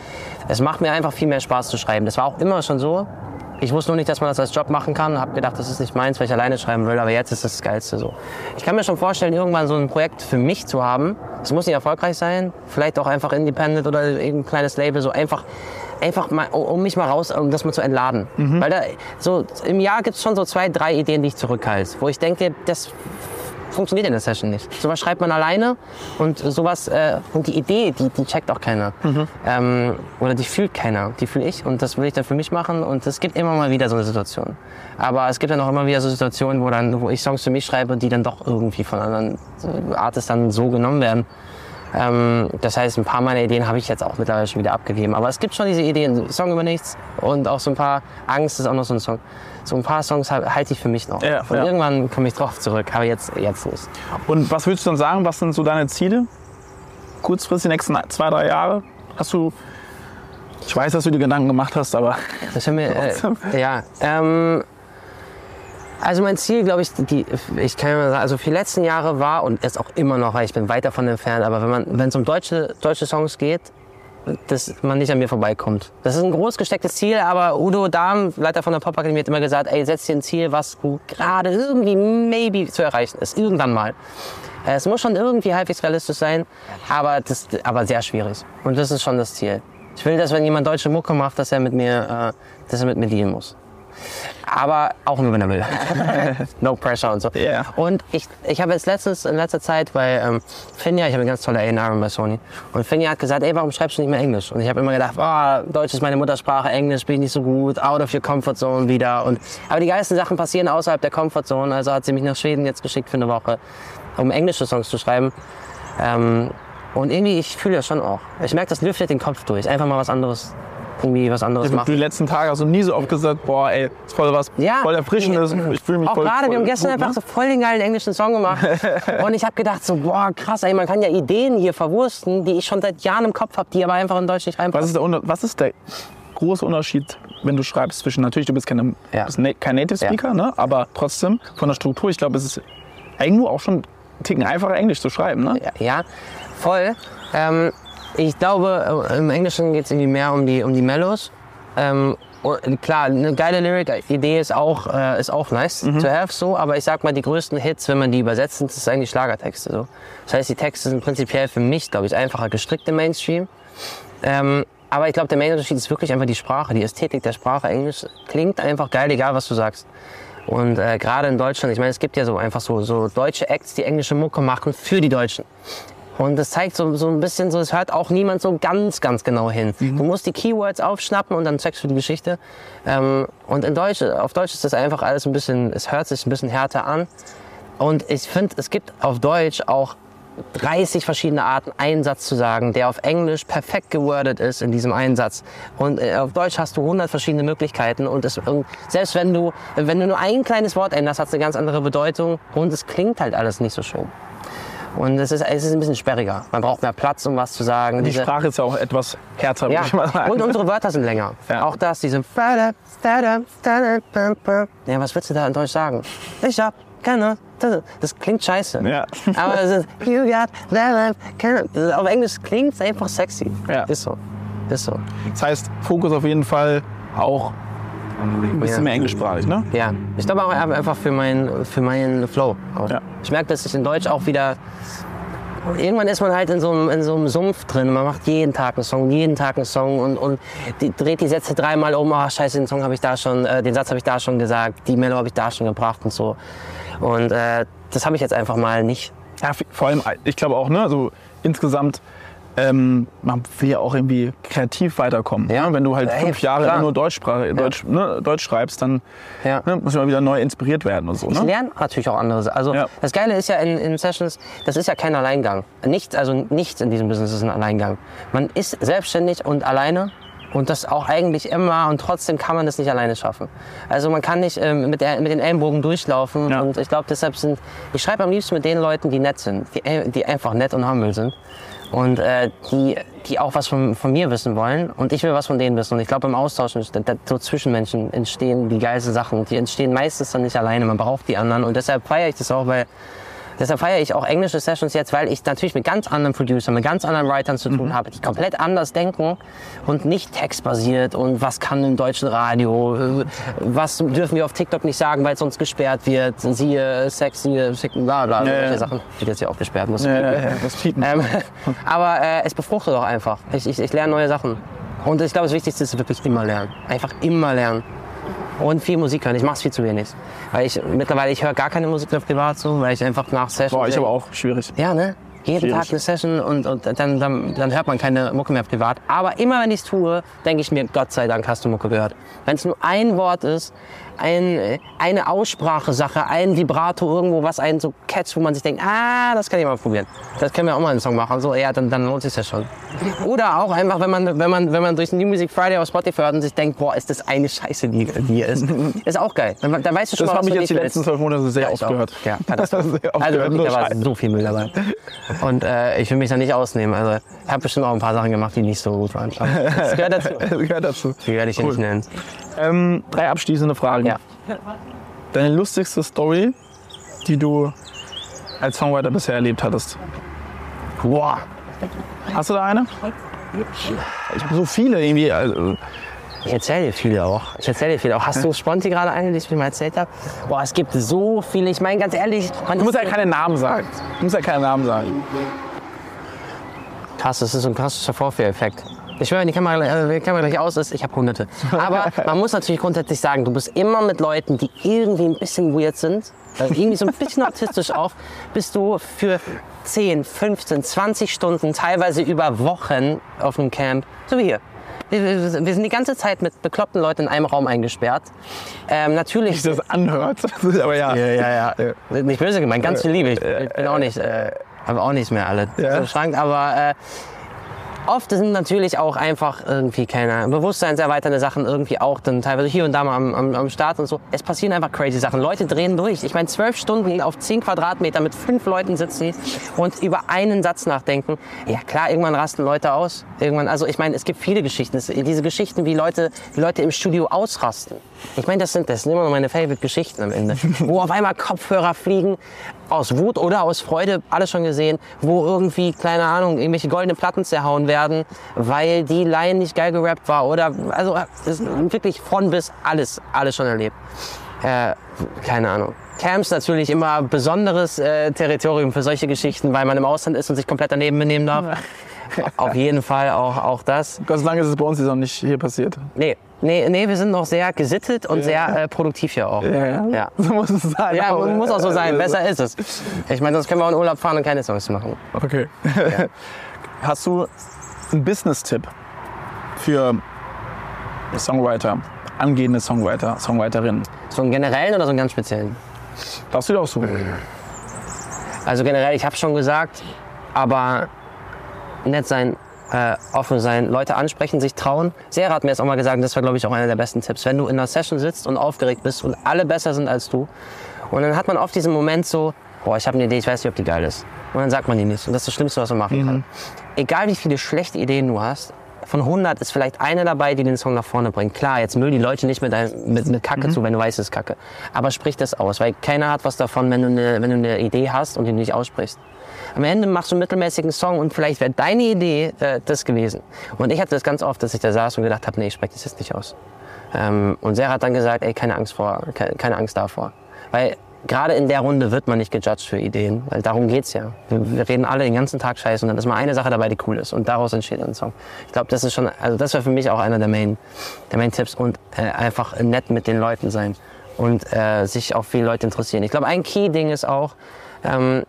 es macht mir einfach viel mehr Spaß zu schreiben. Das war auch immer schon so. Ich wusste nur nicht, dass man das als Job machen kann. Habe gedacht, das ist nicht meins, weil ich alleine schreiben will. Aber jetzt ist das das Geilste so. Ich kann mir schon vorstellen, irgendwann so ein Projekt für mich zu haben. Es muss nicht erfolgreich sein. Vielleicht auch einfach independent oder irgendein kleines Label. So einfach, einfach mal, um mich mal raus, um das mal zu entladen. Weil da, so im Jahr gibt es schon so zwei, drei Ideen, die ich zurückhalte. Wo ich denke, das funktioniert in der Session nicht. Sowas schreibt man alleine und sowas äh, und die Idee, die, die checkt auch keiner. Ähm, oder die fühlt keiner. Die fühle ich und das will ich dann für mich machen und es gibt immer mal wieder so eine Situation. Aber es gibt dann auch immer wieder so Situationen, wo dann, wo ich Songs für mich schreibe, die dann doch irgendwie von anderen äh, Artists dann so genommen werden. Ähm, das heißt, ein paar meiner Ideen habe ich jetzt auch mittlerweile schon wieder abgegeben. Aber es gibt schon diese Ideen, Song über nichts und auch so ein paar, Angst ist auch noch so ein Song. So ein paar Songs hal- halte ich für mich noch. Ja, und ja. irgendwann komme ich drauf zurück, aber jetzt, jetzt nicht. Und was würdest du dann sagen, was sind so deine Ziele? Kurzfristig, die nächsten zwei, drei Jahre? Hast du, ich weiß, dass du dir Gedanken gemacht hast, aber Das haben wir, äh, ja, ähm, also mein Ziel, glaube ich, die, ich kann ja mal sagen, also für die letzten Jahre war und ist auch immer noch, weil ich bin weit davon entfernt, aber wenn man, wenn es um deutsche, deutsche Songs geht, dass man nicht an mir vorbeikommt. Das ist ein groß gestecktes Ziel, aber Udo Dahm, Leiter von der Popakademie, hat immer gesagt, ey, setz dir ein Ziel, was gerade irgendwie maybe zu erreichen ist, irgendwann mal. Es muss schon irgendwie halbwegs realistisch sein, aber, das, aber sehr schwierig. Und das ist schon das Ziel. Ich will, dass wenn jemand deutsche Mucke macht, dass er mit mir, äh, dass er mit mir dealen muss. Aber auch nur, wenn er will. no pressure und so. Ja. Und ich, ich habe jetzt letztens, in letzter Zeit bei ähm, Finja, ich habe eine ganz tolle A&R bei Sony. Und Finja hat gesagt, ey, warum schreibst du nicht mehr Englisch? Und ich habe immer gedacht, oh, Deutsch ist meine Muttersprache, Englisch bin ich nicht so gut, out of your comfort zone wieder. Und, aber die geilsten Sachen passieren außerhalb der Comfort Zone. Also hat sie mich nach Schweden jetzt geschickt für eine Woche, um englische Songs zu schreiben. Ähm, und irgendwie, ich fühle das schon auch. Ich merke, das lüftet den Kopf durch. Einfach mal was anderes, irgendwie was anderes die machen. letzten Tage du nie so oft gesagt, boah, ey, ist voll was, Ja. voll erfrischendes, ich fühle mich Auch voll gerade, voll wir haben gestern gut, einfach ne? so voll den geilen englischen Song gemacht. und ich habe gedacht so, boah, krass, ey, man kann ja Ideen hier verwursten, die ich schon seit Jahren im Kopf habe, die aber einfach in Deutsch nicht Was reinpassen. ist, der, was ist der große Unterschied, wenn du schreibst zwischen, natürlich, du bist keine, Ja. bist na, kein Native Ja. Speaker, ne? aber trotzdem von der Struktur, ich glaube, es ist irgendwo auch schon Ticken einfacher, Englisch zu schreiben. Ne? Ja, ja, voll. Ähm, ich glaube, äh, im Englischen geht es irgendwie mehr um die, um die Mellows. Ähm, klar, eine geile Lyric-Idee ist auch, äh, ist auch nice to have so, aber ich sag mal, die größten Hits, wenn man die übersetzt, sind das eigentlich Schlagertexte. So. Das heißt, die Texte sind prinzipiell für mich, glaube ich, einfacher gestrickt im Mainstream. Ähm, aber ich glaube, der Main Unterschied ist wirklich einfach die Sprache, die Ästhetik der Sprache. Englisch klingt einfach geil, egal was du sagst. Und äh, gerade in Deutschland, ich meine, es gibt ja so einfach so, so deutsche Acts, die englische Mucke machen für die Deutschen. Und das zeigt so, so ein bisschen so, es hört auch niemand so ganz, ganz genau hin. Du musst die Keywords aufschnappen und dann checkst du die Geschichte. Ähm, und in Deutsch, auf Deutsch ist das einfach alles ein bisschen, es hört sich ein bisschen härter an. Und ich finde, es gibt auf Deutsch auch 30 verschiedene Arten, einen Satz zu sagen, der auf Englisch perfekt gewordet ist in diesem einen Satz. Und äh, auf Deutsch hast du 100 verschiedene Möglichkeiten. Und, es, und selbst wenn du, wenn du nur ein kleines Wort änderst, hat es eine ganz andere Bedeutung. Und es klingt halt alles nicht so schön. Und es ist, es ist ein bisschen sperriger. Man braucht mehr Platz, um was zu sagen. Die Diese- Sprache ist ja auch etwas härter, ja, würde ich mal sagen. und unsere Wörter sind länger. Ja. Auch das, diese. Ja, was willst du da in Deutsch sagen? Ich hab keine. Das, klingt scheiße. Ja. Aber es ist. You got that, keine. Auf Englisch klingt es einfach sexy. Ja. Ist so. Ist so. Das heißt, Fokus auf jeden Fall auch ein bisschen Ja. mehr englischsprachig, ne? Ja. Ich glaube auch einfach für meinen für meinen Flow. Ja. Ich merke, dass ich in Deutsch auch wieder. Irgendwann ist man halt in so, einem, in so einem Sumpf drin. Man macht jeden Tag einen Song, jeden Tag einen Song und, und die, dreht die Sätze dreimal um. Ach, scheiße, den Song habe ich da schon, äh, den Satz habe ich da schon gesagt, die Melo habe ich da schon gebracht und so. Und äh, das habe ich jetzt einfach mal nicht. Ja, vor allem, ich glaube auch, ne, also insgesamt, ähm, man will ja auch irgendwie kreativ weiterkommen. Ja. Ne? Wenn du halt Ey, fünf Jahre klar. nur Deutschsprache, Deutsch, ne, Deutsch schreibst, dann Ja. ne, muss man wieder neu inspiriert werden und so. Ich Ne? lerne natürlich auch andere. Sa- Also Ja. das Geile ist ja in, in Sessions, das ist ja kein Alleingang. Nichts, also nichts in diesem Business ist ein Alleingang. Man ist selbstständig und alleine und das auch eigentlich immer und trotzdem kann man das nicht alleine schaffen. Also man kann nicht ähm, mit, der, mit den Ellenbogen durchlaufen Ja. und ich glaube deshalb sind, ich schreibe am liebsten mit den Leuten, die nett sind, die, äh, die einfach nett und humble sind und äh, die, die auch was von, von mir wissen wollen und ich will was von denen wissen. Und ich glaube, im Austausch, so zwischen Menschen entstehen die geilsten Sachen. Die entstehen meistens dann nicht alleine, man braucht die anderen. Und deshalb feiere ich das auch, weil Deshalb feiere ich auch englische Sessions jetzt, weil ich natürlich mit ganz anderen Producern, mit ganz anderen Writern zu tun habe, die komplett anders denken und nicht textbasiert und was kann im deutschen Radio, was dürfen wir auf TikTok nicht sagen, weil es sonst gesperrt wird, siehe Sex, siehe bla bla, solche ja. Sachen. Wird jetzt ja auch gesperrt, muss Ja, ja, ja, das ähm, aber äh, es befruchtet auch einfach. Ich, ich, ich lerne neue Sachen. Und ich glaube, das Wichtigste ist wirklich immer lernen. Einfach immer lernen. Und viel Musik hören. Ich mache es viel zu wenig. Weil ich mittlerweile, ich höre gar keine Musik mehr privat so, weil ich einfach nach Sessions... Boah, ich aber auch schwierig. Ja, ne? Jeden Schwierig. Tag eine Session und, und dann, dann, dann hört man keine Mucke mehr privat. Aber immer wenn ich es tue, denke ich mir, Gott sei Dank hast du Mucke gehört. Wenn es nur ein Wort ist, ein, eine Aussprachesache, ein Vibrato irgendwo, was einen so catcht, wo man sich denkt, ah, das kann ich mal probieren. Das können wir auch mal einen Song machen. So, ja, dann, dann lohnt sich ja schon. Oder auch einfach, wenn man, wenn man, wenn man durch den New Music Friday auf Spotify hört und sich denkt, boah, ist das eine Scheiße, die, die hier ist. Ist auch geil. Dann, dann weißt du schon Das mal, habe was ich du jetzt die letzten zwölf Monate sehr Ja, oft ich gehört. Ja, Katastrophe. Also wirklich, da war so viel Müll dabei. Und äh, ich will mich da nicht ausnehmen. Also ich habe bestimmt auch ein paar Sachen gemacht, die nicht so gut waren. Das gehört dazu. Das gehört dazu. Die werde ich hier nicht nennen. Ähm, drei abschließende Fragen. Ja. Deine lustigste Story, die du als Songwriter bisher erlebt hattest. Boah. Hast du da eine? Ich habe so viele irgendwie. Also, Ich erzähle dir viele auch. Ich erzähle dir viele auch. Hast du Sponti gerade eine, die ich mir mal erzählt habe? Boah, es gibt so viele. Ich meine, ganz ehrlich, man du musst ja keine Namen sagen. Du musst ja keine Namen sagen. krass, das ist ein krasser Vorführeffekt. Ich schwöre, wenn die Kamera, äh, wenn die Kamera gleich aus ist, ich habe hunderte. Aber man muss natürlich grundsätzlich sagen, du bist immer mit Leuten, die irgendwie ein bisschen weird sind, äh, irgendwie so ein bisschen autistisch auch, bist du für 10, 15, 20 Stunden, teilweise über Wochen auf einem Camp, so wie hier. Wir, sind die ganze Zeit mit bekloppten Leuten in einem Raum eingesperrt. Ähm, natürlich. Wie das anhört. Aber ja. Ja, ja, ja. Nicht böse gemeint, ganz viel Liebe. Ich, ich bin auch nicht, äh, habe auch nicht mehr alle Ja. im Schrank, aber äh, oft sind natürlich auch einfach irgendwie keine bewusstseinserweiternde Sachen irgendwie auch dann teilweise hier und da mal am, am, am Start und so. Es passieren einfach crazy Sachen. Leute drehen durch. Ich meine, zwölf Stunden auf zehn Quadratmeter mit fünf Leuten sitzen und über einen Satz nachdenken. Ja klar, irgendwann rasten Leute aus. Irgendwann, also ich meine, es gibt viele Geschichten. Es, diese Geschichten, wie Leute, wie Leute im Studio ausrasten. Ich meine, das sind, das sind immer noch meine Favorite-Geschichten am Ende. Wo auf einmal Kopfhörer fliegen, aus Wut oder aus Freude, alles schon gesehen, wo irgendwie, keine Ahnung, irgendwelche goldene Platten zerhauen werden, weil die Line nicht geil gerappt war. Oder, also, ist wirklich von bis alles, alles schon erlebt. Äh, keine Ahnung. Camps natürlich immer besonderes äh, Territorium für solche Geschichten, weil man im Ausland ist und sich komplett daneben benehmen darf. Auf jeden Fall auch, auch das. Gott sei Dank ist es bei uns jetzt noch nicht hier passiert. Nee, Nee, nee, wir sind noch sehr gesittet und sehr äh, produktiv hier auch. Ja, Ja. So muss es sein. Ja, Aber, muss auch so sein. äh, Besser ist es. Ich meine, sonst können wir auch in Urlaub fahren und keine Songs machen. Okay. Hast du einen Business-Tipp für Songwriter, angehende Songwriter, Songwriterinnen? So einen generellen oder so einen ganz speziellen? Darfst du dir auch so. Also generell, ich habe schon gesagt, aber nett sein, äh, offen sein, Leute ansprechen, sich trauen. Sarah hat mir jetzt auch mal gesagt, das war glaube ich auch einer der besten Tipps. Wenn du in einer Session sitzt und aufgeregt bist und alle besser sind als du und dann hat man oft diesen Moment so, boah, ich habe eine Idee, ich weiß nicht, ob die geil ist. Und dann sagt man die nicht. Und das ist das Schlimmste, was man machen kann. Egal wie viele schlechte Ideen du hast, von 100 ist vielleicht eine dabei, die den Song nach vorne bringt. Klar, jetzt mögen die Leute nicht mit, dein, mit, mit Kacke zu, wenn du weißt, es ist Kacke. Aber sprich das aus, weil keiner hat was davon, wenn du eine, wenn du eine Idee hast und die nicht aussprichst. Am Ende machst du einen mittelmäßigen Song und vielleicht wäre deine Idee äh, das gewesen. Und ich hatte das ganz oft, dass ich da saß und gedacht habe, nee, ich spreche das jetzt nicht aus. Ähm, und Sarah hat dann gesagt, ey, keine Angst vor, keine, keine Angst davor. Weil gerade in der Runde wird man nicht gejudged für Ideen, weil darum geht's ja. Wir, wir reden alle den ganzen Tag scheiße und dann ist mal eine Sache dabei, die cool ist und daraus entsteht ein Song. Ich glaube, das ist schon, also das war für mich auch einer der Main, der Main Tipps und äh, einfach nett mit den Leuten sein und äh, sich auf viele Leute interessieren. Ich glaube, ein Key-Ding ist auch, ähm,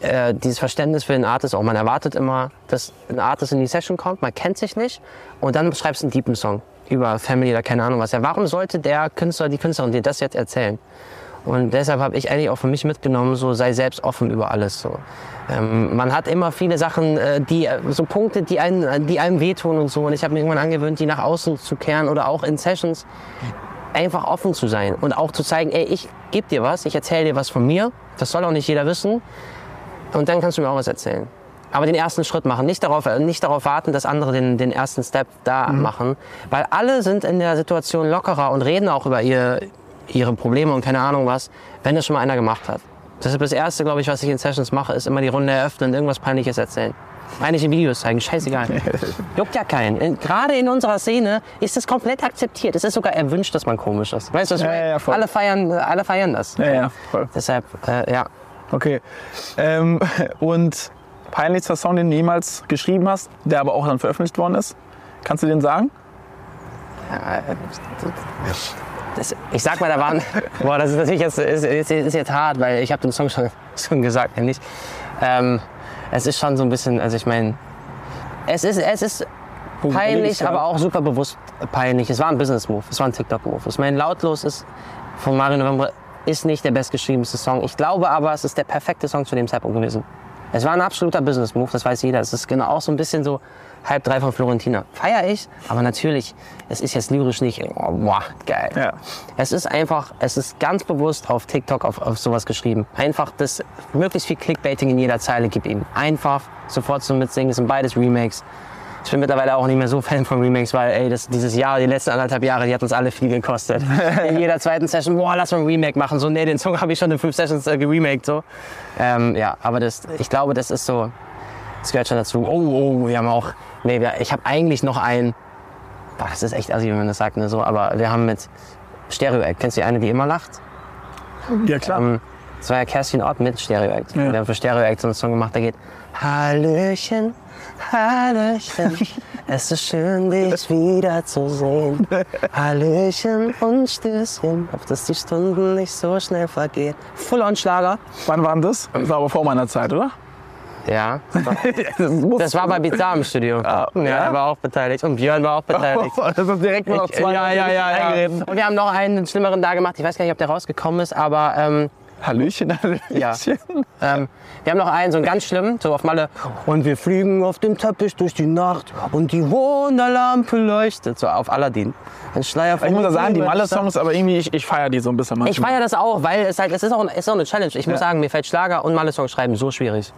äh, dieses Verständnis für den Artist auch. Man erwartet immer, dass ein Artist in die Session kommt, man kennt sich nicht und dann schreibst du einen deepen Song über Family oder keine Ahnung was. Ja, warum sollte der Künstler, die Künstlerin dir das jetzt erzählen? Und deshalb habe ich eigentlich auch für mich mitgenommen, so sei selbst offen über alles. So. Ähm, man hat immer viele Sachen, äh, die, äh, so Punkte, die einen, die einem wehtun und so. Und ich habe mir irgendwann angewöhnt, die nach außen zu kehren oder auch in Sessions einfach offen zu sein und auch zu zeigen, ey, ich gebe dir was, ich erzähle dir was von mir. Das soll auch nicht jeder wissen. Und dann kannst du mir auch was erzählen. Aber den ersten Schritt machen, nicht darauf, äh, nicht darauf warten, dass andere den, den ersten Step da machen. Weil alle sind in der Situation lockerer und reden auch über ihr, ihre Probleme und keine Ahnung was, wenn das schon mal einer gemacht hat. Das ist das Erste, glaube ich, was ich in Sessions mache, ist immer die Runde eröffnen und irgendwas Peinliches erzählen. Peinliche Videos zeigen, scheißegal. Juckt ja keinen. In- Gerade in unserer Szene ist es komplett akzeptiert. Es ist sogar erwünscht, dass man komisch ist. Weißt du, was ich Ja, meine? ja, voll. alle, feiern, alle feiern das. Ja, ja, voll. Deshalb, äh, ja. Okay. Ähm, und peinlichster Song, den du jemals geschrieben hast, der aber auch dann veröffentlicht worden ist? Kannst du den sagen? Das, ich sag mal, da waren. Boah, das ist natürlich jetzt, ist, ist, ist jetzt hart, weil ich habe den Song schon, schon gesagt, nämlich. Ähm, es ist schon so ein bisschen, also ich meine, es ist, es ist peinlich, ja. aber auch super bewusst peinlich. Es war ein Business-Move, es war ein TikTok-Move. Ich meine, Lautlos ist von Mario November ist nicht der bestgeschriebenste Song. Ich glaube aber, es ist der perfekte Song zu dem Zeitpunkt gewesen. Es war ein absoluter Business-Move, das weiß jeder. Es ist genau auch so ein bisschen so halb drei von Florentina. Feier ich, aber natürlich, es ist jetzt lyrisch nicht, oh, boah, geil. Ja. Es ist einfach, es ist ganz bewusst auf TikTok auf, auf sowas geschrieben. Einfach das, möglichst viel Clickbaiting in jeder Zeile gib ihm. Einfach sofort zum Mitsingen, es sind beides Remakes. Ich bin mittlerweile auch nicht mehr so Fan von Remakes, weil ey, das, dieses Jahr, die letzten anderthalb Jahre, die hat uns alle viel gekostet. In jeder zweiten Session, boah, lass mal ein Remake machen. So, nee, den Song habe ich schon in fünf Sessions äh, geremaked. So. Ähm, ja, aber das, ich glaube, das ist so, das gehört schon dazu. Oh, oh, wir haben auch, nee, wir, ich habe eigentlich noch einen, boah, das ist echt assi, wenn man das sagt, ne, so, aber wir haben mit Stereo Act, kennst du die eine, die immer lacht? Ja, klar. Ähm, das war ja Kerstin Ott mit Stereo Act. Ja. Wir haben für Stereo Act so einen Song gemacht, der geht Hallöchen, Hallöchen, es ist schön, dich wiederzusehen. Hallöchen und Stößchen, auf dass die Stunden nicht so schnell vergehen. Full-on-Schlager. Wann war denn das? Das war aber vor meiner Zeit, oder? Ja, Das, das war bei Bizarre im Studio. Ah, ja, ja? er war auch beteiligt und Björn war auch beteiligt. das ist direkt nur noch Ich- zwei ja, ja, ja, ja. eingereden. Und wir haben noch einen schlimmeren da gemacht. Ich weiß gar nicht, ob der rausgekommen ist, aber ähm, Hallöchen, Hallöchen. Ja. Ähm, wir haben noch einen, so einen ganz schlimmen, so auf Malle. Und wir fliegen auf dem Teppich durch die Nacht und die Wunderlampe leuchtet. So auf Aladdin. Ein Schleier Ich muss sagen, die Malle-Songs, aber irgendwie, ich, ich feiere die so ein bisschen manchmal. Ich feiere das auch, weil es halt, es ist auch, es ist auch eine Challenge. Ich muss Ja. sagen, mir fällt Schlager und Malle-Songs schreiben so schwierig.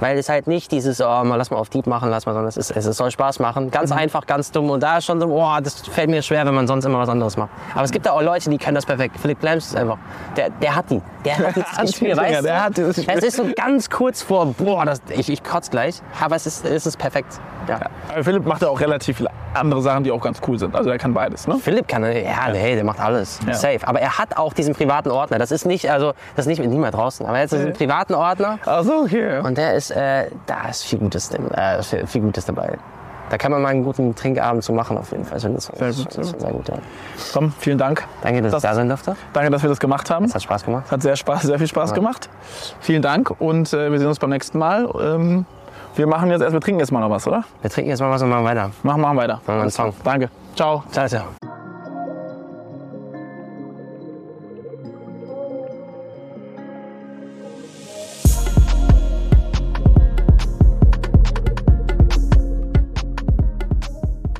Weil es halt nicht dieses, oh, mal lass mal auf Deep machen, lass mal, sondern es, ist, es soll Spaß machen. Ganz Mhm. einfach, ganz dumm. Und da ist schon so, oh, das fällt mir schwer, wenn man sonst immer was anderes macht. Aber es gibt da auch Leute, die können das perfekt. Philipp Glems ist einfach, der, der hat die. Der hat die, die Spiel, Dinger, weißt du? der hat dieses Spiel. Es ist so ganz kurz vor, boah, das, ich, ich kotz gleich. Aber es ist, es ist perfekt. Ja. Aber Philipp macht ja auch relativ viele andere Sachen, die auch ganz cool sind. Also er kann beides, ne? Philipp kann, ja, nee, der macht alles. Ja. Safe. Aber er hat auch diesen privaten Ordner. Das ist nicht, also, das ist nicht mit niemand draußen. Aber er hat diesen privaten Ordner. Ach so, okay. Und der ist, äh, da ist viel Gutes, drin, äh, viel, viel Gutes dabei. Da kann man mal einen guten Trinkabend zu machen auf jeden Fall. Das Sehr ist gut, sehr schon sehr gut. Ja. Tom, vielen Dank. Danke, dass Das- ich da sein durfte. Danke, dass wir das gemacht haben. Es hat Spaß gemacht. Hat sehr, Spaß, sehr viel Spaß gemacht. Vielen Dank und äh, wir sehen uns beim nächsten Mal. Ähm, wir machen jetzt erst, wir trinken jetzt mal noch was, oder? Wir trinken jetzt mal was und machen weiter. Machen, machen weiter. Machen wir einen Song. Danke. Ciao. Ciao, ciao.